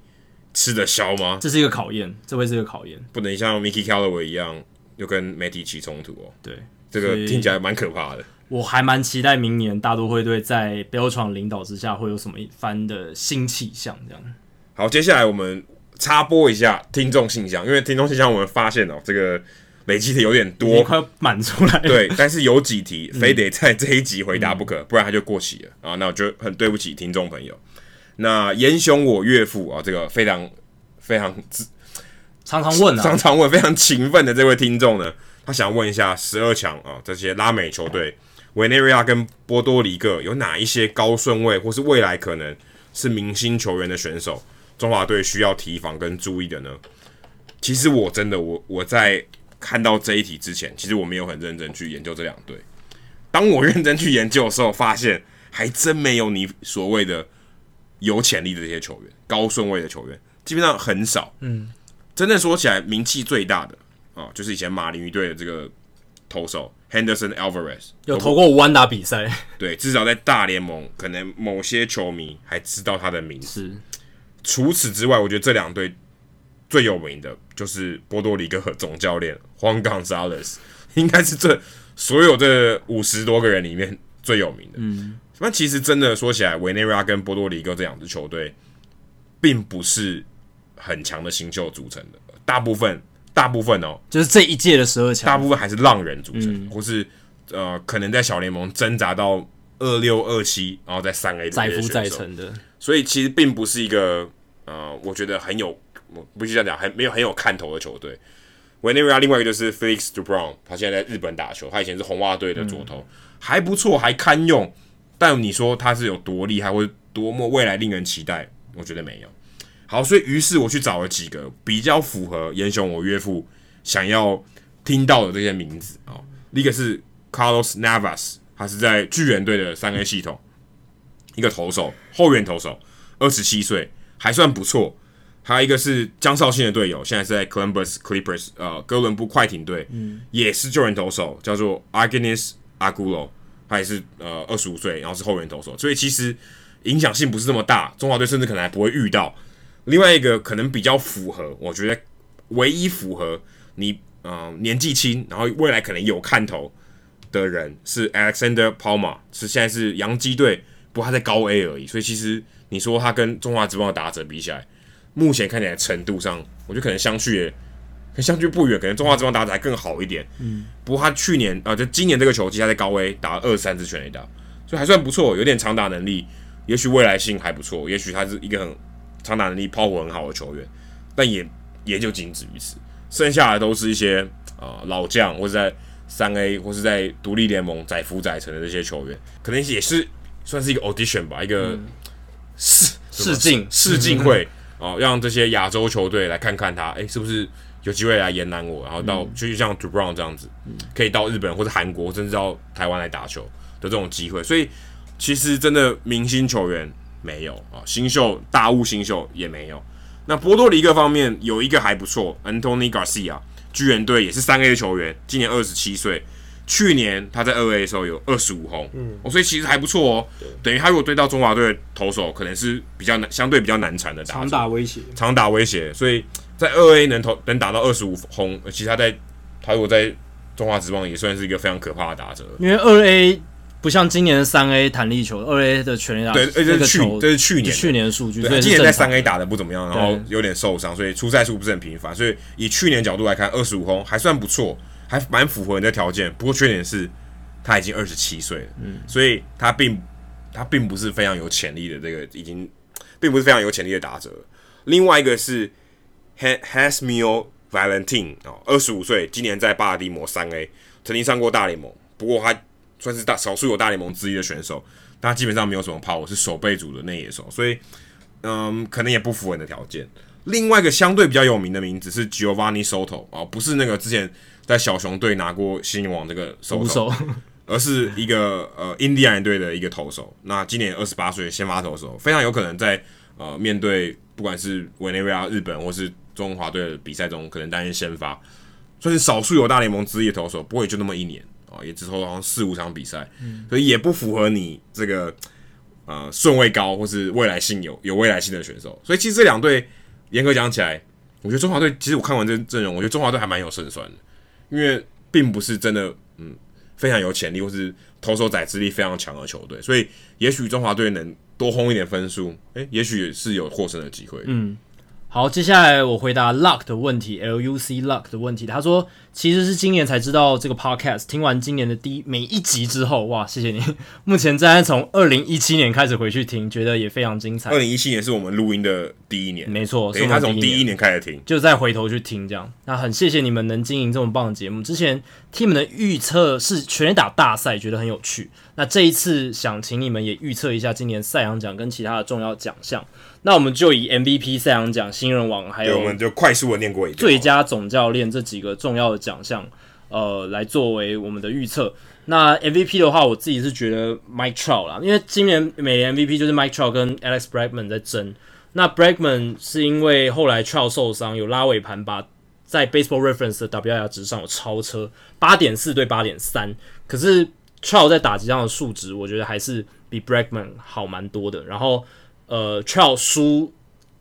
吃得消吗？这是一个考验，这会是一个考验。不能像 Mickey Callaway 一样，又跟媒体起冲突哦。对，这个听起来蛮可怕的。我还蛮期待明年大都会队在 Beltran 领导之下会有什么一番的新气象。这样。好，接下来我们插播一下听众信箱，因为听众信箱我们发现哦，这个累积的有点多，快要满出来了。对，但是有几题非得在这一集回答不可，嗯、不然他就过期了啊。那我就很对不起听众朋友。那严雄我岳父啊，这个非常非常常常问啊，常常问，非常勤奋的这位听众呢，他想问一下十二强啊，这些拉美球队委内瑞拉跟波多黎各有哪一些高顺位或是未来可能是明星球员的选手，中华队需要提防跟注意的呢？其实我真的我我在看到这一题之前，其实我没有很认真去研究这两队。当我认真去研究的时候，发现还真没有你所谓的有潜力的这些球员，高顺位的球员基本上很少。嗯。真的说起来，名气最大的啊、哦，就是以前马林鱼队的这个投手 Henderson Alvarez 有投过五安打比赛，对，至少在大联盟，可能某些球迷还知道他的名字。除此之外，我觉得这两队最有名的就是波多黎各总教练 Juan Gonzalez，应该是这所有这五十多个人里面最有名的。嗯，那其实真的说起来，委内瑞拉跟波多黎各这两支球队，并不是。很强的新秀组成的，大部分大部分哦，就是这一届的十二强，大部分还是浪人组成，嗯、或是呃，可能在小联盟挣扎到二六二七，然后在三 A 再浮再沉的，所以其实并不是一个呃，我觉得很有，我不是这样讲，很没有很有看头的球队。委内瑞拉另外一个就是 Felix Dubron，他现在在日本打球，他以前是红袜队的左投，嗯、还不错，还堪用。但你说他是有多厉害，或者多么未来令人期待，我觉得没有。好，所以于是我去找了几个比较符合严雄我岳父想要听到的这些名字啊。一个是 Carlos Navas，他是在巨人队的三 A 系统，一个投手，后援投手，二十七岁，还算不错。还有一个是江绍信的队友，现在是在 Columbus Clippers，呃，哥伦布快艇队，嗯，也是救援投手，叫做 Agnes Agulo，他也是呃二十五岁，然后是后援投手，所以其实影响性不是这么大，中华队甚至可能还不会遇到。另外一个可能比较符合，我觉得唯一符合你呃年纪轻，然后未来可能有看头的人是 Alexander Palmer，是现在是洋基队，不过他在高 A 而已，所以其实你说他跟中华职棒的打者比起来，目前看起来程度上，我觉得可能相距也相距不远，可能中华职棒打者还更好一点。嗯，不过他去年啊、呃，就今年这个球季他在高 A 打了二三支全垒打，所以还算不错，有点长打能力，也许未来性还不错，也许他是一个很。长打能力、抛火很好的球员，但也也就仅止于此。剩下的都是一些啊、呃、老将，或者在三 A 或是在独立联盟载浮载沉的这些球员，可能也是算是一个 audition 吧，一个试试镜试镜会啊、呃，让这些亚洲球队来看看他，哎、欸，是不是有机会来延揽我，然后到、嗯、就像 d u b r o w n 这样子，可以到日本或者韩国，甚至到台湾来打球的这种机会。所以其实真的明星球员。没有啊，新秀大物新秀也没有。那波多黎各方面有一个还不错，Antony Garcia，巨人队也是三 A 的球员，今年二十七岁。去年他在二 A 的时候有二十五轰，嗯，哦，所以其实还不错哦。等于他如果对到中华队的投手，可能是比较难，相对比较难缠的打。长打威胁，长打威胁。所以在二 A 能投能打到二十五轰，其实他在他如果在中华职棒也算是一个非常可怕的打者。因为二 A。不像今年的三 A 弹力球，二 A 的全力打，对，这是去这是去年去年的数据，对，今年在三 A 打的不怎么样，然后有点受伤，所以出赛数不是很频繁，所以以去年角度来看，二十五轰还算不错，还蛮符合你的条件。不过缺点是他已经二十七岁了，嗯，所以他并他并不是非常有潜力的这个，已经并不是非常有潜力的打者。另外一个是 Yasmeel Valentin 哦，二十五岁，今年在巴尔的摩三 A 曾经上过大联盟，不过他。算是大少数有大联盟之一的选手，但他基本上没有什么 power，是守备组的内野手，所以嗯，可能也不符合你的条件。另外一个相对比较有名的名字是 Giovanni Soto 啊，不是那个之前在小熊队拿过新人王这个 Soto，而是一个呃印第安人队的一个投手。那今年二十八岁，先发投手，非常有可能在呃面对不管是委内瑞拉、日本或是中华队的比赛中，可能担任先发，算是少数有大联盟资历的投手，不会就那么一年。哦，也只投好像四五场比赛，嗯、所以也不符合你这个呃顺位高或是未来性有有未来性的选手。所以其实这两队严格讲起来，我觉得中华队其实我看完这阵容，我觉得中华队还蛮有胜算的，因为并不是真的嗯非常有潜力或是投手宰制力非常强的球队，所以也许中华队能多轰一点分数，诶、欸，也许是有获胜的机会。嗯，好，接下来我回答 Luck 的问题，L U C Luck 的问题。他说，其实是今年才知道这个 Podcast，听完今年的第一每一集之后，哇，谢谢你。目前正在从二零一七年开始回去听，觉得也非常精彩。二零一七年是我们录音的第一年，没错，所以他从第一年开始听，就再回头去听这样。那很谢谢你们能经营这么棒的节目。之前听你们的预测是全垒打大赛，觉得很有趣。那这一次想请你们也预测一下今年赛扬奖跟其他的重要奖项。那我们就以 MVP 赛扬奖、新人王，还有我们就快速的念过一遍最佳总教练这几个重要的奖项，呃，来作为我们的预测。那 MVP 的话，我自己是觉得 Mike Trout 啦，因为今年每年 MVP 就是 Mike Trout 跟 Alex Bregman 在争。那 Bregman 是因为后来 Trout 受伤，有拉尾盘，把在 Baseball Reference 的 WIR 值上有超车，八点四对八点三。可是 Trout 在打击上的数值，我觉得还是比 Bregman 好蛮多的。然后呃，Trout 输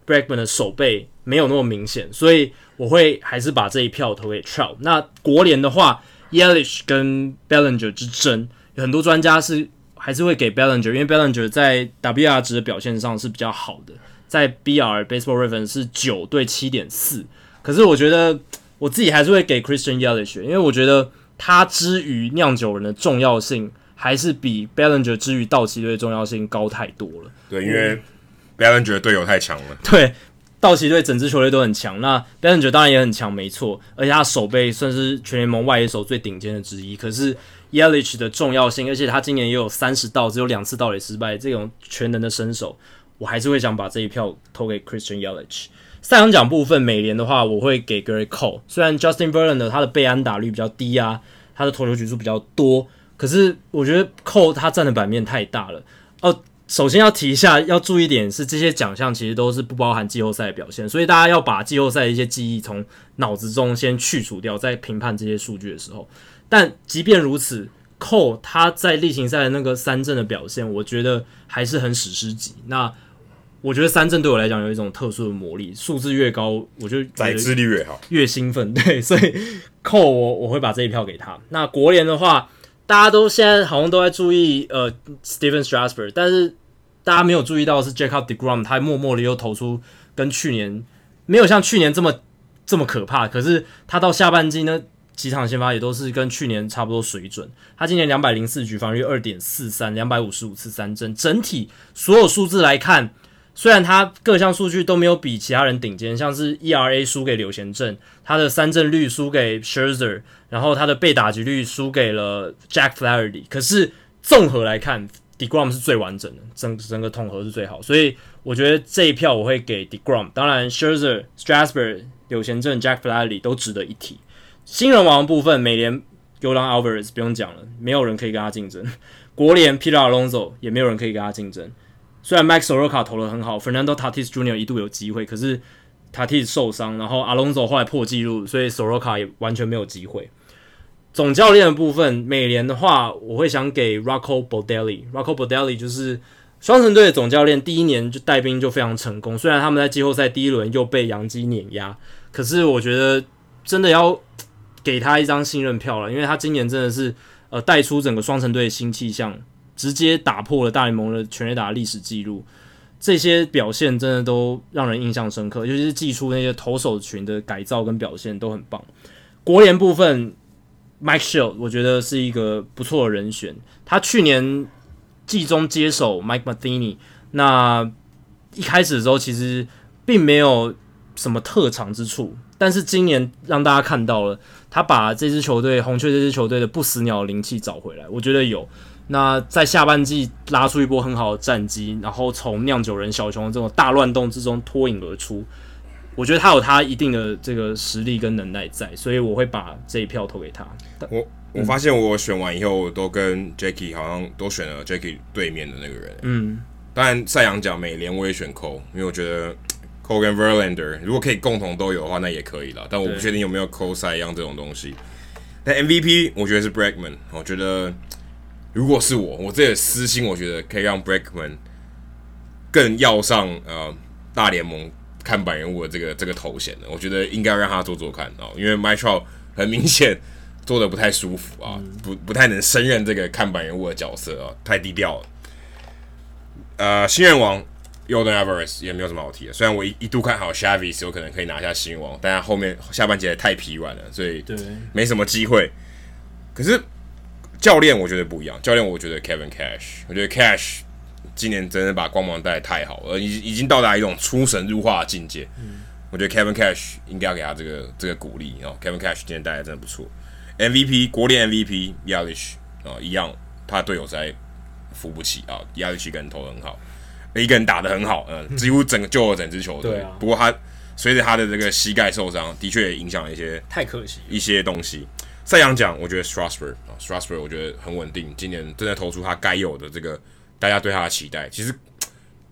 Bregman 的手背没有那么明显，所以我会还是把这一票投给 Trout。那国联的话，Yelich 跟 Bellinger 之争，有很多专家是还是会给 Bellinger，因为 Bellinger 在 WR 值的表现上是比较好的，在 BR Baseball Reference 是九对七点四。可是我觉得我自己还是会给 Christian Yelich，因为我觉得他之于酿酒人的重要性，还是比 Bellinger 之于道奇队的重要性高太多了。对，因为 Bellinger 队友太强了，对，道奇队整支球队都很强，那 b a l l i n g 当然也很强，没错，而且他守备算是全联盟外野手最顶尖的之一。可是 Yelich 的重要性，而且他今年也有三十盗，只有两次盗垒失败，这种全能的身手，我还是会想把这一票投给 Christian Yelich。赛扬奖部分，美联的话，我会给 Gerrit Cole，虽然 Justin Verlander 他的被安打率比较低啊，他的投球局数比较多，可是我觉得 Cole 他占的版面太大了哦。首先要提一下，要注意点是，这些奖项其实都是不包含季后赛的表现，所以大家要把季后赛的一些记忆从脑子中先去除掉，在评判这些数据的时候。但即便如此，Cole 他在例行赛的那个三振的表现，我觉得还是很史诗级。那我觉得三振对我来讲有一种特殊的魔力，数字越高，我就宰制率越好，越兴奋。对，所以扣我我会把这一票给他。那国联的话。大家都现在好像都在注意呃，Stephen Strasburg，但是大家没有注意到是 Jacob deGrom，他默默的又投出跟去年没有像去年这么这么可怕，可是他到下半季呢几场先发也都是跟去年差不多水准。他今年两百零四局，防御二点四三，两百五十五次三振，整体所有数字来看。虽然他各项数据都没有比其他人顶尖，像是 ERA 输给柳贤镇，他的三振率输给 Scherzer，然后他的被打击率输给了 Jack Flaherty。可是综合来看，deGrom 是最完整的，整整个统合是最好，所以我觉得这一票我会给 deGrom。当然，Scherzer、Strasburg、柳贤镇、Jack Flaherty 都值得一提。新人王部分，美联 Yordan Alvarez 不用讲了，没有人可以跟他竞争；国联 Peter Alonso 也没有人可以跟他竞争。虽然 Max Soroka 投得很好，Fernando Tatis Jr. 一度有机会，可是 Tatis 受伤，然后 Alonso 后来破纪录，所以 Soroka 也完全没有机会。总教练的部分，美联的话，我会想给 Rocco Baldelli。Rocco Baldelli 就是双城队的总教练，第一年就带兵就非常成功。虽然他们在季后赛第一轮又被洋基碾压，可是我觉得真的要给他一张信任票了，因为他今年真的是呃带出整个双城队的新气象。直接打破了大联盟的全垒打历史记录，这些表现真的都让人印象深刻。尤其是祭出那些投手群的改造跟表现都很棒。国联部分，Mike Shield 我觉得是一个不错的人选。他去年季中接手 Mike Matheny，那一开始的时候其实并没有什么特长之处，但是今年让大家看到了他把这支球队红雀这支球队的不死鸟灵气找回来，我觉得有。那在下半季拉出一波很好的战绩，然后从酿酒人小熊的这种大乱动之中脱颖而出，我觉得他有他一定的这个实力跟能耐在，所以我会把这一票投给他。我我发现我选完以后都跟 Jacky 好像都选了 Jacky 对面的那个人。嗯，当然赛扬奖美联我也选 Cole，因为我觉得 Cole 跟 Verlander 如果可以共同都有的话，那也可以了。但我不确定有没有 Cole 赛扬这种东西。但 MVP 我觉得是 Bregman，我觉得。如果是我，我这个私心，我觉得可以让 Bregman 更要上呃大联盟看板人物的这个这个头衔的。我觉得应该让他做做看哦，因为 Trout 很明显做的不太舒服啊，不不太能胜任这个看板人物的角色啊，太低调了。呃，新人王 Yordan Alvarez 也没有什么好提的。虽然我一一度看好 Chavis 有可能可以拿下新王，但他后面下半节太疲软了，所以对没什么机会。可是教练我觉得不一样，教练我觉得 Kevin Cash，我觉得 Cash 今年真的把光芒带得太好了，已已经到达一种出神入化的境界。嗯、我觉得 Kevin Cash 应该要给他这个这个鼓励哦。Kevin Cash 今年带来真的不错，MVP 国联 MVP Yelish 啊一样，他队友在扶不起啊，Yelich 一个人投得很好。一个人打得很好，嗯，几乎整个救了整支球队。啊、不过他随着他的这个膝盖受伤，的确也影响了一些，太可惜一些东西。赛扬奖，我觉得 Strasburg 啊，Strasburg 我觉得很稳定，今年正在投出他该有的这个大家对他的期待。其实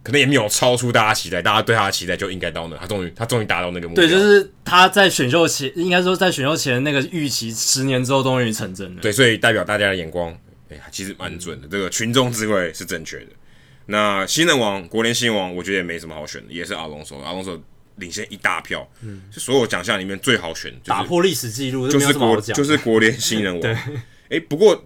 可能也没有超出大家期待，大家对他的期待就应该到那，他终于他终于达到那个目标。对，就是他在选秀前，应该说在选秀前那个预期，十年之后终于成真了。对，所以代表大家的眼光，哎、欸，其实蛮准的，这个群众智慧是正确的。那新人王，国联新人王，我觉得也没什么好选的，也是阿隆索，阿隆索领先一大票，嗯，就所有奖项里面最好选，就是，打破历史记录，就是国就是国联新人王。哎对、欸，不过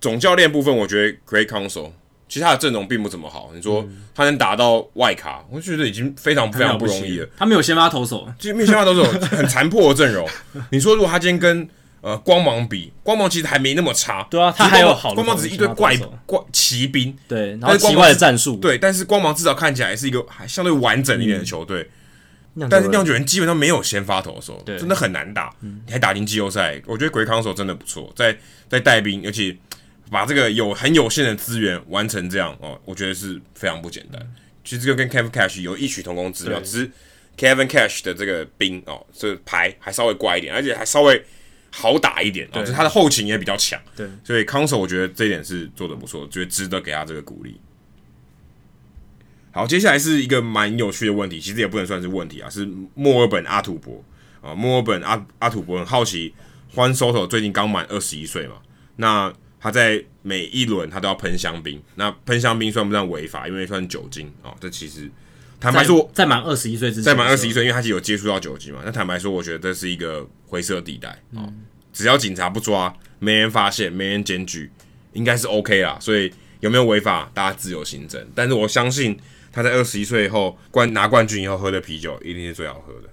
总教练部分，我觉得 Great Counsell 其实他的阵容并不怎么好。你说他能打到外卡，我觉得已经非常非常不容易了。他没有先发投手，就没有先发投手，很残破的阵容。你说如果他今天跟呃，光芒比光芒其实还没那么差，对啊，他还有好，光芒只是一堆怪怪骑兵，对，然后奇怪的战术，对，但是光芒至少看起来是一个还相对完整一点的球队，但是酿酒人基本上没有先发投手，真的很难打，你还打进季后赛，我觉得 Craig Counsell 真的不错，在在带兵，尤其把这个有很有限的资源完成这样哦，我觉得是非常不简单。其实这个跟 Kevin Cash 有异曲同工之妙，只是 Kevin Cash 的这个兵哦，这牌还稍微怪一点，而且还稍微。好打一点啊，就是他的后勤也比较强，对，所以 Counsell 我觉得这一点是做的不错，觉得值得给他这个鼓励。好，接下来是一个蛮有趣的问题，其实也不能算是问题啊，是墨尔本阿土伯啊，墨尔本阿阿土伯很好奇，Juan Soto 最近刚满二十一岁嘛，那他在每一轮他都要喷香槟，那喷香槟算不算违法？因为算酒精啊，这其实。坦白说，在满二十一岁之前，在满二十一岁，因为他是有接触到酒精嘛。那坦白说，我觉得这是一个灰色地带啊。嗯、只要警察不抓，没人发现，没人检举，应该是 OK 啦。所以有没有违法，大家自由行政。但是我相信他在二十一岁以后冠拿冠军以后喝的啤酒，一定是最好喝的。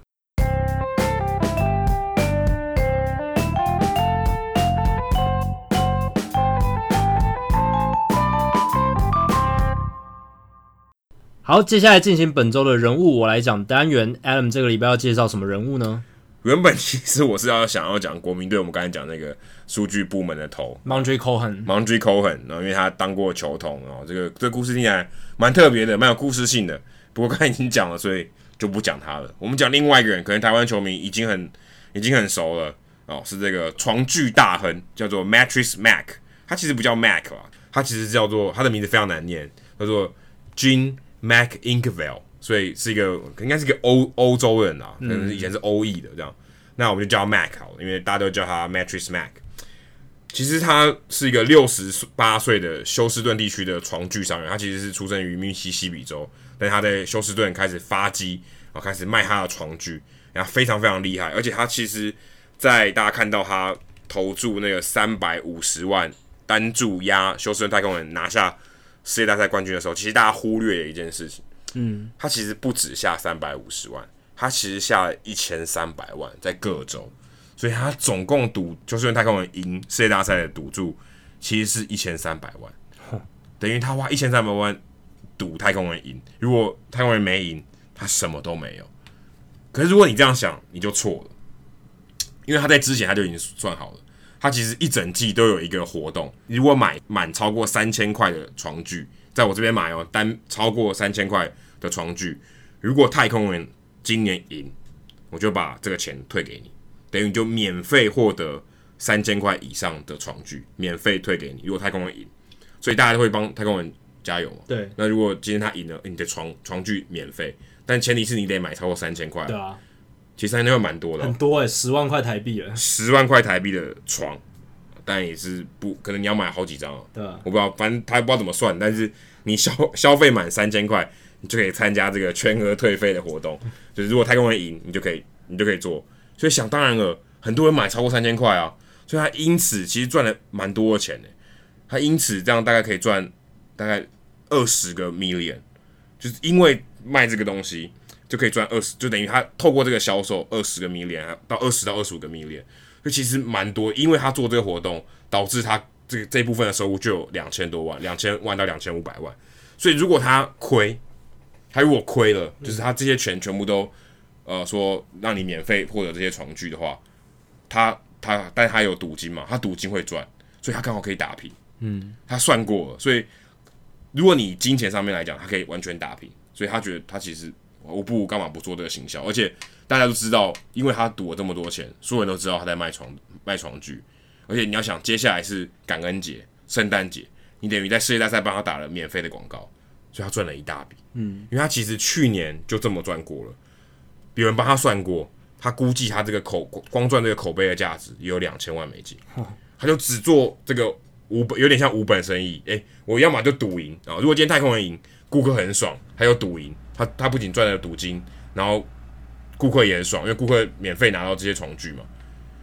好，接下来进行本周的人物我来讲单元。Adam 这个礼拜要介绍什么人物呢？原本其实我是要想要讲国民队，我们刚才讲那个数据部门的头 Mondre Cohen，Mondre Cohen，然后因为他当过球童，然后这个这个故事听起来蛮特别的，蛮有故事性的。不过刚才已经讲了，所以就不讲他了。我们讲另外一个人，可能台湾球迷已经很已经很熟了哦，是这个床具大亨，叫做 Mattress Mac。他其实不叫 Mac 啦，他其实叫做他的名字非常难念，叫做 Gene。Mac Inkville，所以是一个应该是一个欧欧洲人啊，可能是以前是欧裔的这样。嗯、那我们就叫 Mac 好了，因为大家都叫他 Mattress Mac。其实他是一个六十八岁的休斯顿地区的床具商人，他其实是出生于密西西比州，但他在休斯顿开始发迹，然后开始卖他的床具，然后非常非常厉害。而且他其实，在大家看到他投注那个三百五十万单注压休斯顿太空人拿下。世界大赛冠军的时候，其实大家忽略了一件事情，嗯，他其实不止下三百五十万，他其实下了一千三百万在各州，所以他总共赌就是用太空人赢世界大赛的赌注，其实是一千三百万，等于他花一千三百万赌太空人赢，如果太空人没赢，他什么都没有。可是如果你这样想，你就错了，因为他在之前他就已经算好了。他其实一整季都有一个活动，如果买满超过三千块的床具，在我这边买哦，单超过三千块的床具，如果太空人今年赢，我就把这个钱退给你，等于就免费获得三千块以上的床具，免费退给你。如果太空人赢，所以大家都会帮太空人加油嘛。对。那如果今天他赢了，你的床床具免费，但前提是你得买超过三千块。对啊。其实三千块蛮多的，很多哎、欸，十万块台币了。十万块台币的床，但也是不可能，你要买好几张啊。对啊，我不知道，反正他不知道怎么算，但是你消消费满三千块，你就可以参加这个全额退费的活动。就是如果太空人赢，你就可以，你就可以做。所以想当然了，很多人买超过三千块啊，所以他因此其实赚了蛮多的钱呢。他因此这样大概可以赚大概二十个 million，就是因为卖这个东西就可以赚二十，就等于他透过这个销售二十个 million 到二十到二十五个 million，就其实蛮多，因为他做这个活动导致他这个这部分的收入就有两千多万，两千万到两千五百万，所以如果他亏，他如果亏了，就是他这些钱全部都呃说让你免费获得这些床具的话，他他但他有赌金嘛，他赌金会赚，所以他刚好可以打平，嗯，他算过了，所以。如果你金钱上面来讲，他可以完全打平，所以他觉得他其实我不干嘛不做这个行销，而且大家都知道，因为他赌了这么多钱，所有人都知道他在卖床卖床具，而且你要想接下来是感恩节、圣诞节，你等于在世界大赛帮他打了免费的广告，所以他赚了一大笔，嗯，因为他其实去年就这么赚过了，有人帮他算过，他估计他这个口光赚这个口碑的价值也有两千万美金，他就只做这个。无本有点像无本生意，诶、欸，我要么就赌赢啊。如果今天太空人赢，顾客很爽，还有赌赢，他他不仅赚了赌金，然后顾客也很爽，因为顾客免费拿到这些床具嘛，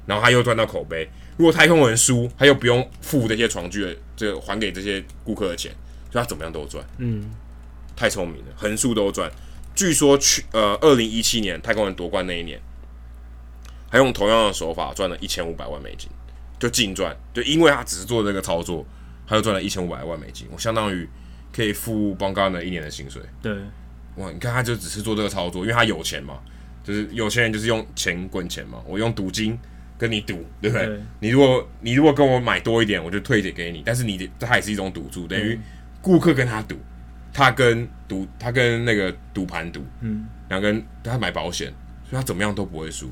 然后他又赚到口碑。如果太空人输，他又不用付这些床具的这个还给这些顾客的钱，所以他怎么样都赚。嗯，太聪明了，横竖都赚。据说去呃二零一七年太空人夺冠那一年，还用同样的手法赚了一千五百万美金。就净赚，就因为他只是做这个操作，他就赚了一千五百万美金，我相当于可以付邦加的一年的薪水。对，哇，你看他就只是做这个操作，因为他有钱嘛，就是有钱人就是用钱滚钱嘛，我用赌金跟你赌，对不对？对，你如果你如果跟我买多一点，我就退一点给你，但是你这也是一种赌注，等于顾客跟他赌，他跟赌他跟那个赌盘赌，嗯，两个人他买保险，所以他怎么样都不会输，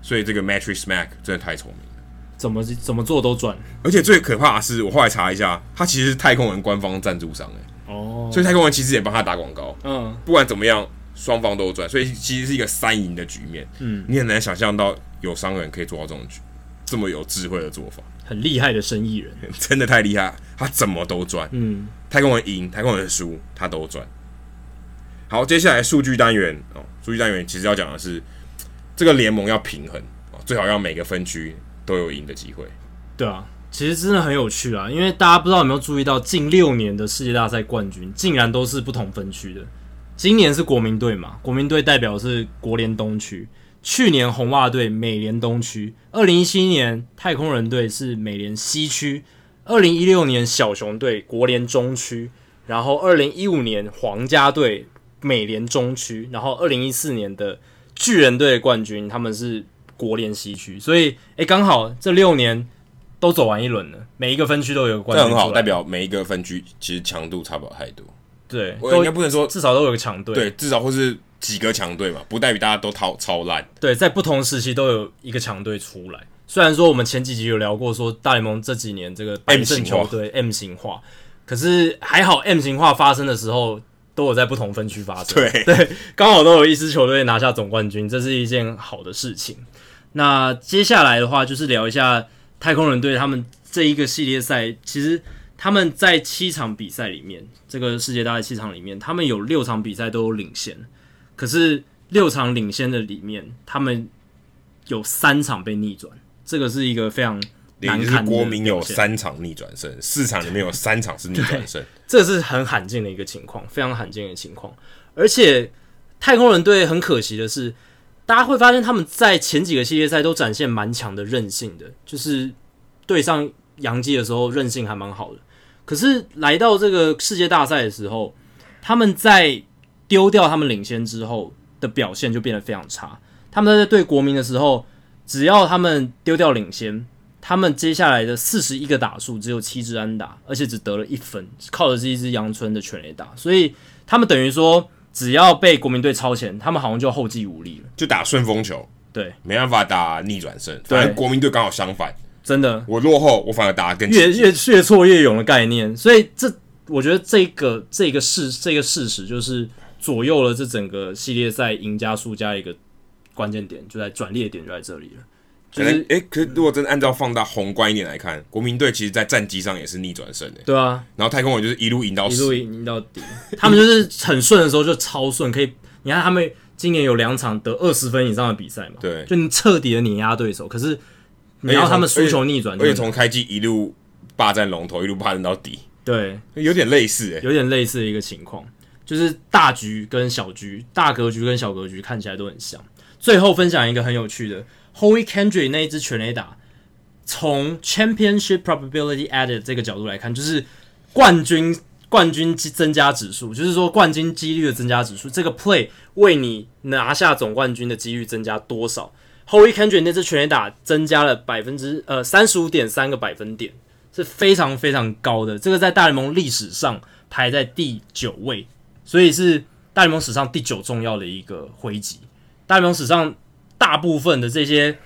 所以这个 Mattress Mack 真的太聪明了。怎么怎么做都赚，而且最可怕的是，我后来查一下，他其实是太空人官方赞助商哎，哦，所以太空人其实也帮他打广告，嗯，不管怎么样，双方都赚，所以其实是一个三赢的局面，嗯，你很难想象到有商人可以做到这种局，这么有智慧的做法，很厉害的生意人，真的太厉害，他怎么都赚，嗯，太空人赢，太空人输，他都赚。好，接下来数据单元哦，数据单元其实要讲的是这个联盟要平衡哦，最好要每个分区。都有赢的机会，对啊，其实真的很有趣啊，因为大家不知道有没有注意到，近六年的世界大赛冠军竟然都是不同分区的。今年是国民队嘛，国民队代表是国联东区；去年红袜队美联东区；二零一七年太空人队是美联西区；二零一六年小熊队国联中区；然后二零一五年皇家队美联中区；然后二零一四年的巨人队的冠军他们是。国联西区，所以哎，刚好这六年都走完一轮了，每一个分区都有个冠军，这很好，代表每一个分区其实强度差不了太多。对，我应该不能说至少都有个强队，对，至少或是几个强队嘛，不代表大家都超超烂。对，在不同时期都有一个强队出来。虽然说我们前几集有聊过，说大联盟这几年这个 M 型球队 M 型化，可是还好 M 型化发生的时候。都有在不同分区发生，对对，刚好都有一支球队拿下总冠军，这是一件好的事情。那接下来的话，就是聊一下太空人队他们这一个系列赛，其实他们在七场比赛里面，这个世界大赛七场里面，他们有六场比赛都有领先，可是六场领先的里面，他们有三场被逆转，这个是一个非常。难看国民有三场逆转胜，四场里面有三场是逆转胜，这是很罕见的一个情况，非常罕见的情况。而且太空人队很可惜的是，大家会发现他们在前几个系列赛都展现蛮强的韧性的，就是对上洋基的时候韧性还蛮好的。可是来到这个世界大赛的时候，他们在丢掉他们领先之后的表现就变得非常差。他们在对国民的时候，只要他们丢掉领先。他们接下来的四十一个打数只有七支安打，而且只得了一分，靠的是一支阳春的全垒打，所以他们等于说，只要被国民队超前，他们好像就后继无力了，就打顺风球，对，没办法打逆转胜。反正国民队刚好相反，真的，我落后，我反而打得更越越越挫越勇的概念，所以这我觉得这个这个事这个事实就是左右了这整个系列赛赢家输家一个关键点，就在转捩点就在这里了。可能诶，可是如果真的按照放大宏观一点来看，国民队其实，在战绩上也是逆转胜的。对啊，然后太空人就是一路赢到一路赢到底，他们就是很顺的时候就超顺，可以你看他们今年有两场得二十分以上的比赛嘛？对，就你彻底的碾压对手。可是你要他们输球逆转，而且从开机一路霸占龙头，一路霸占到底。对，有点类似诶，有点类似的一个情况。就是大局跟小局、大格局跟小格局看起来都很像。最后分享一个很有趣的，Holy Kendry 那一支全垒打，从 Championship Probability Added 这个角度来看，就是冠军冠军增加指数，就是说冠军几率的增加指数，这个 play 为你拿下总冠军的几率增加多少？Holy Kendry 那支全垒打增加了百分之呃三十五点三个百分点，是非常非常高的，这个在大联盟历史上排在第九位，所以是大联盟史上第九重要的一个回击。大联盟史上大部分的这些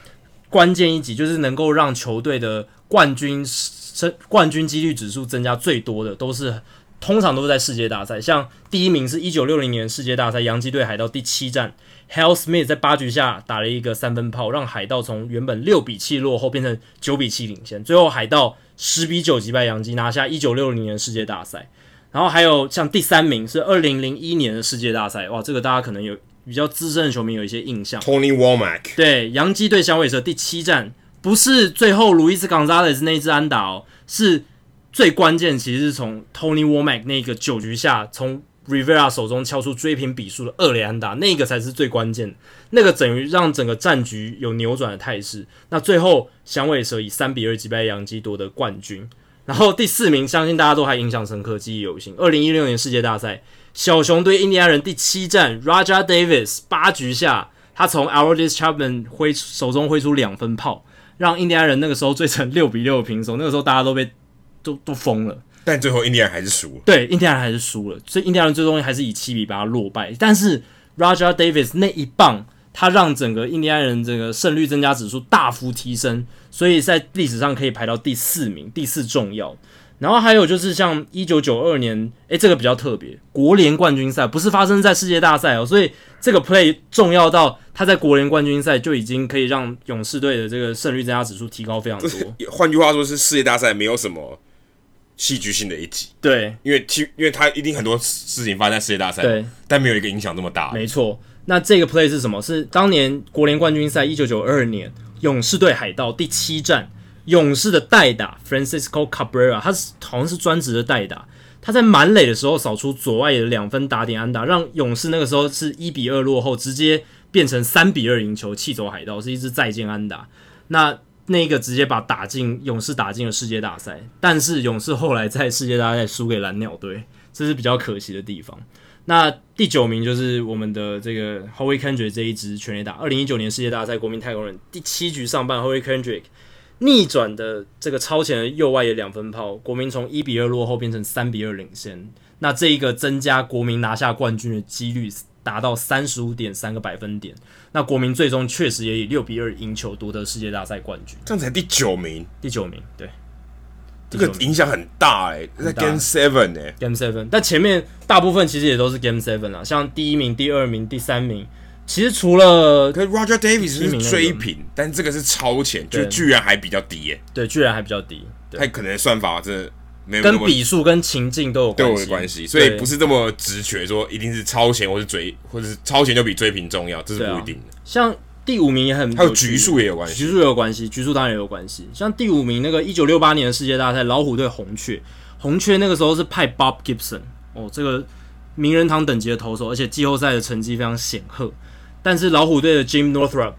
关键一击，就是能够让球队的冠军升冠军几率指数增加最多的，都是通常都是在世界大赛。像第一名是一九六零年世界大赛，洋基队海盗第七战，Hal Smith 在八局下打了一个三分炮，让海盗从原本六比七落后变成九比七领先，最后海盗十比九击败洋基，拿下一九六零年世界大赛。然后还有像第三名是二零零一年的世界大赛，哇，这个大家可能有。比较资深的球迷有一些印象，Tony Womack 对洋基对响尾蛇第七战，不是最后路易斯冈萨雷斯那一支安打哦，是最关键，其实是从 Tony Womack 那个九局下从 Rivera 手中敲出追平比数的二垒安打，那个才是最关键，那个等于让整个战局有扭转的态势。那最后响尾蛇以三比二击败洋基夺得冠军，然后第四名相信大家都还印象深刻，记忆犹新，二零一六年世界大赛。小熊对印第安人第七战，Raja Davis 八局下，他从 Aroldis Chapman 挥手中挥出两分炮，让印第安人那个时候追成六比六的平手。那个时候大家都被都都疯了，但最后印第安人还是输了。对，印第安人还是输了，所以印第安人最终还是以七比八落败。但是 Raja Davis 那一棒，他让整个印第安人这个胜率增加指数大幅提升，所以在历史上可以排到第四名，第四重要。然后还有就是像一九九二年，诶，这个比较特别，国联冠军赛不是发生在世界大赛哦，所以这个 play 重要到他在国联冠军赛就已经可以让勇士队的这个胜率增加指数提高非常多。换句话说，是世界大赛没有什么戏剧性的一集，对，因为其因为他一定很多事情发生在世界大赛，对，但没有一个影响这么大。没错，那这个 play 是什么？是当年国联冠军赛一九九二年勇士队海盗第七战。勇士的代打 Francisco Cabrera，他是好像是专职的代打。他在满垒的时候扫出左外野的两分打点安打，让勇士那个时候是一比二落后，直接变成三比二赢球，气走海盗，是一支再见安打。那那个直接把打进勇士打进了世界大赛，但是勇士后来在世界大赛输给蓝鸟队，这是比较可惜的地方。那第九名就是我们的这个 Howie Kendrick 这一支全垒打，二零一九年世界大赛国民太空人第七局上半，Howie Kendrick。逆转的这个超前的右外野两分炮，国民从一比二落后变成三比二领先。那这一个增加国民拿下冠军的几率达到三十五点三个百分点。那国民最终确实也以六比二赢球夺得世界大赛冠军。这样才第九名，第九名，对，这个影响很大哎、欸，在 Game Seven 哎，Game Seven。但前面大部分其实也都是 Game Seven 啊，像第一名、第二名、第三名。其实除了，可是 Roger Davis 是追平，但这个是超前，就居然还比较低耶。对，居然还比较低。他可能算法这没有跟笔数跟情境都有都有关系，所以不是这么直觉说一定是超前或是追，或者是超前就比追平重要，这是不一定的。像第五名也很，还有局数也有关系，局数也有关系，局数当然也有关系。像第五名那个一九六八年的世界大赛，老虎队红雀，红雀那个时候是派 Bob Gibson 哦，这个名人堂等级的投手，而且季后赛的成绩非常显赫。但是老虎队的 Jim Northrup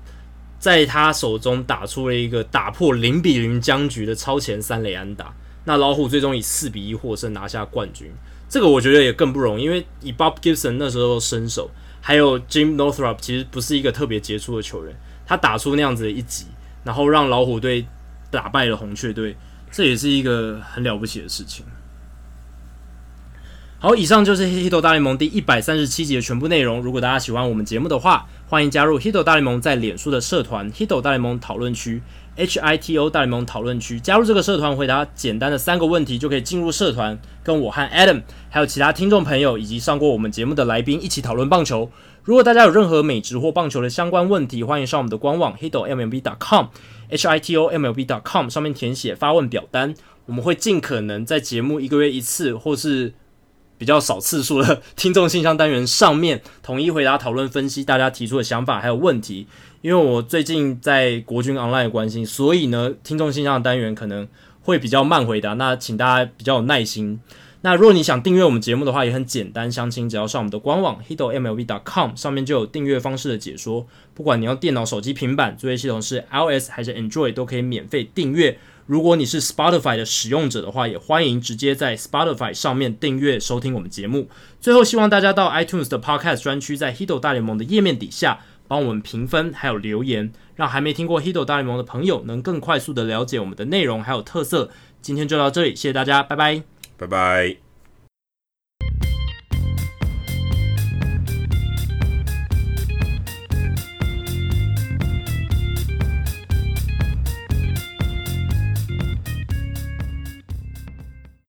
在他手中打出了一个打破零比零僵局的超前三垒安打，那老虎最终以四比一获胜拿下冠军。这个我觉得也更不容易，因为以 Bob Gibson 那时候身手，还有 Jim Northrup 其实不是一个特别杰出的球员，他打出那样子的一击，然后让老虎队打败了红雀队，这也是一个很了不起的事情。好，以上就是《h i t 大联盟》第一百三十七集的全部内容。如果大家喜欢我们节目的话，欢迎加入 h i t 大联盟在脸书的社团 h i t 大联盟讨论区 H I T O 大联盟讨论区。加入这个社团，回答简单的三个问题，就可以进入社团，跟我和 Adam 还有其他听众朋友以及上过我们节目的来宾一起讨论棒球。如果大家有任何美职或棒球的相关问题，欢迎上我们的官网 hitomlb.com，hitoMLB.com 上面填写发问表单，我们会尽可能在节目一个月一次，或是比较少次数的 听众信箱单元上面，统一回答、讨论、分析大家提出的想法还有问题。因为我最近在国军 online 的关心，所以呢，听众信箱的单元可能会比较慢回答。那请大家比较有耐心。那如果你想订阅我们节目的话，也很简单，相亲只要上我们的官网 hitomlb.com 上面就有订阅方式的解说。不管你用电脑、手机、平板，作业系统是 iOS 还是 Android，都可以免费订阅。如果你是 Spotify 的使用者的话，也欢迎直接在 Spotify 上面订阅收听我们节目。最后，希望大家到 iTunes 的 Podcast 专区，在 Hito 大联盟的页面底下帮我们评分还有留言，让还没听过 Hito 大联盟的朋友能更快速的了解我们的内容还有特色。今天就到这里，谢谢大家，拜拜，拜拜。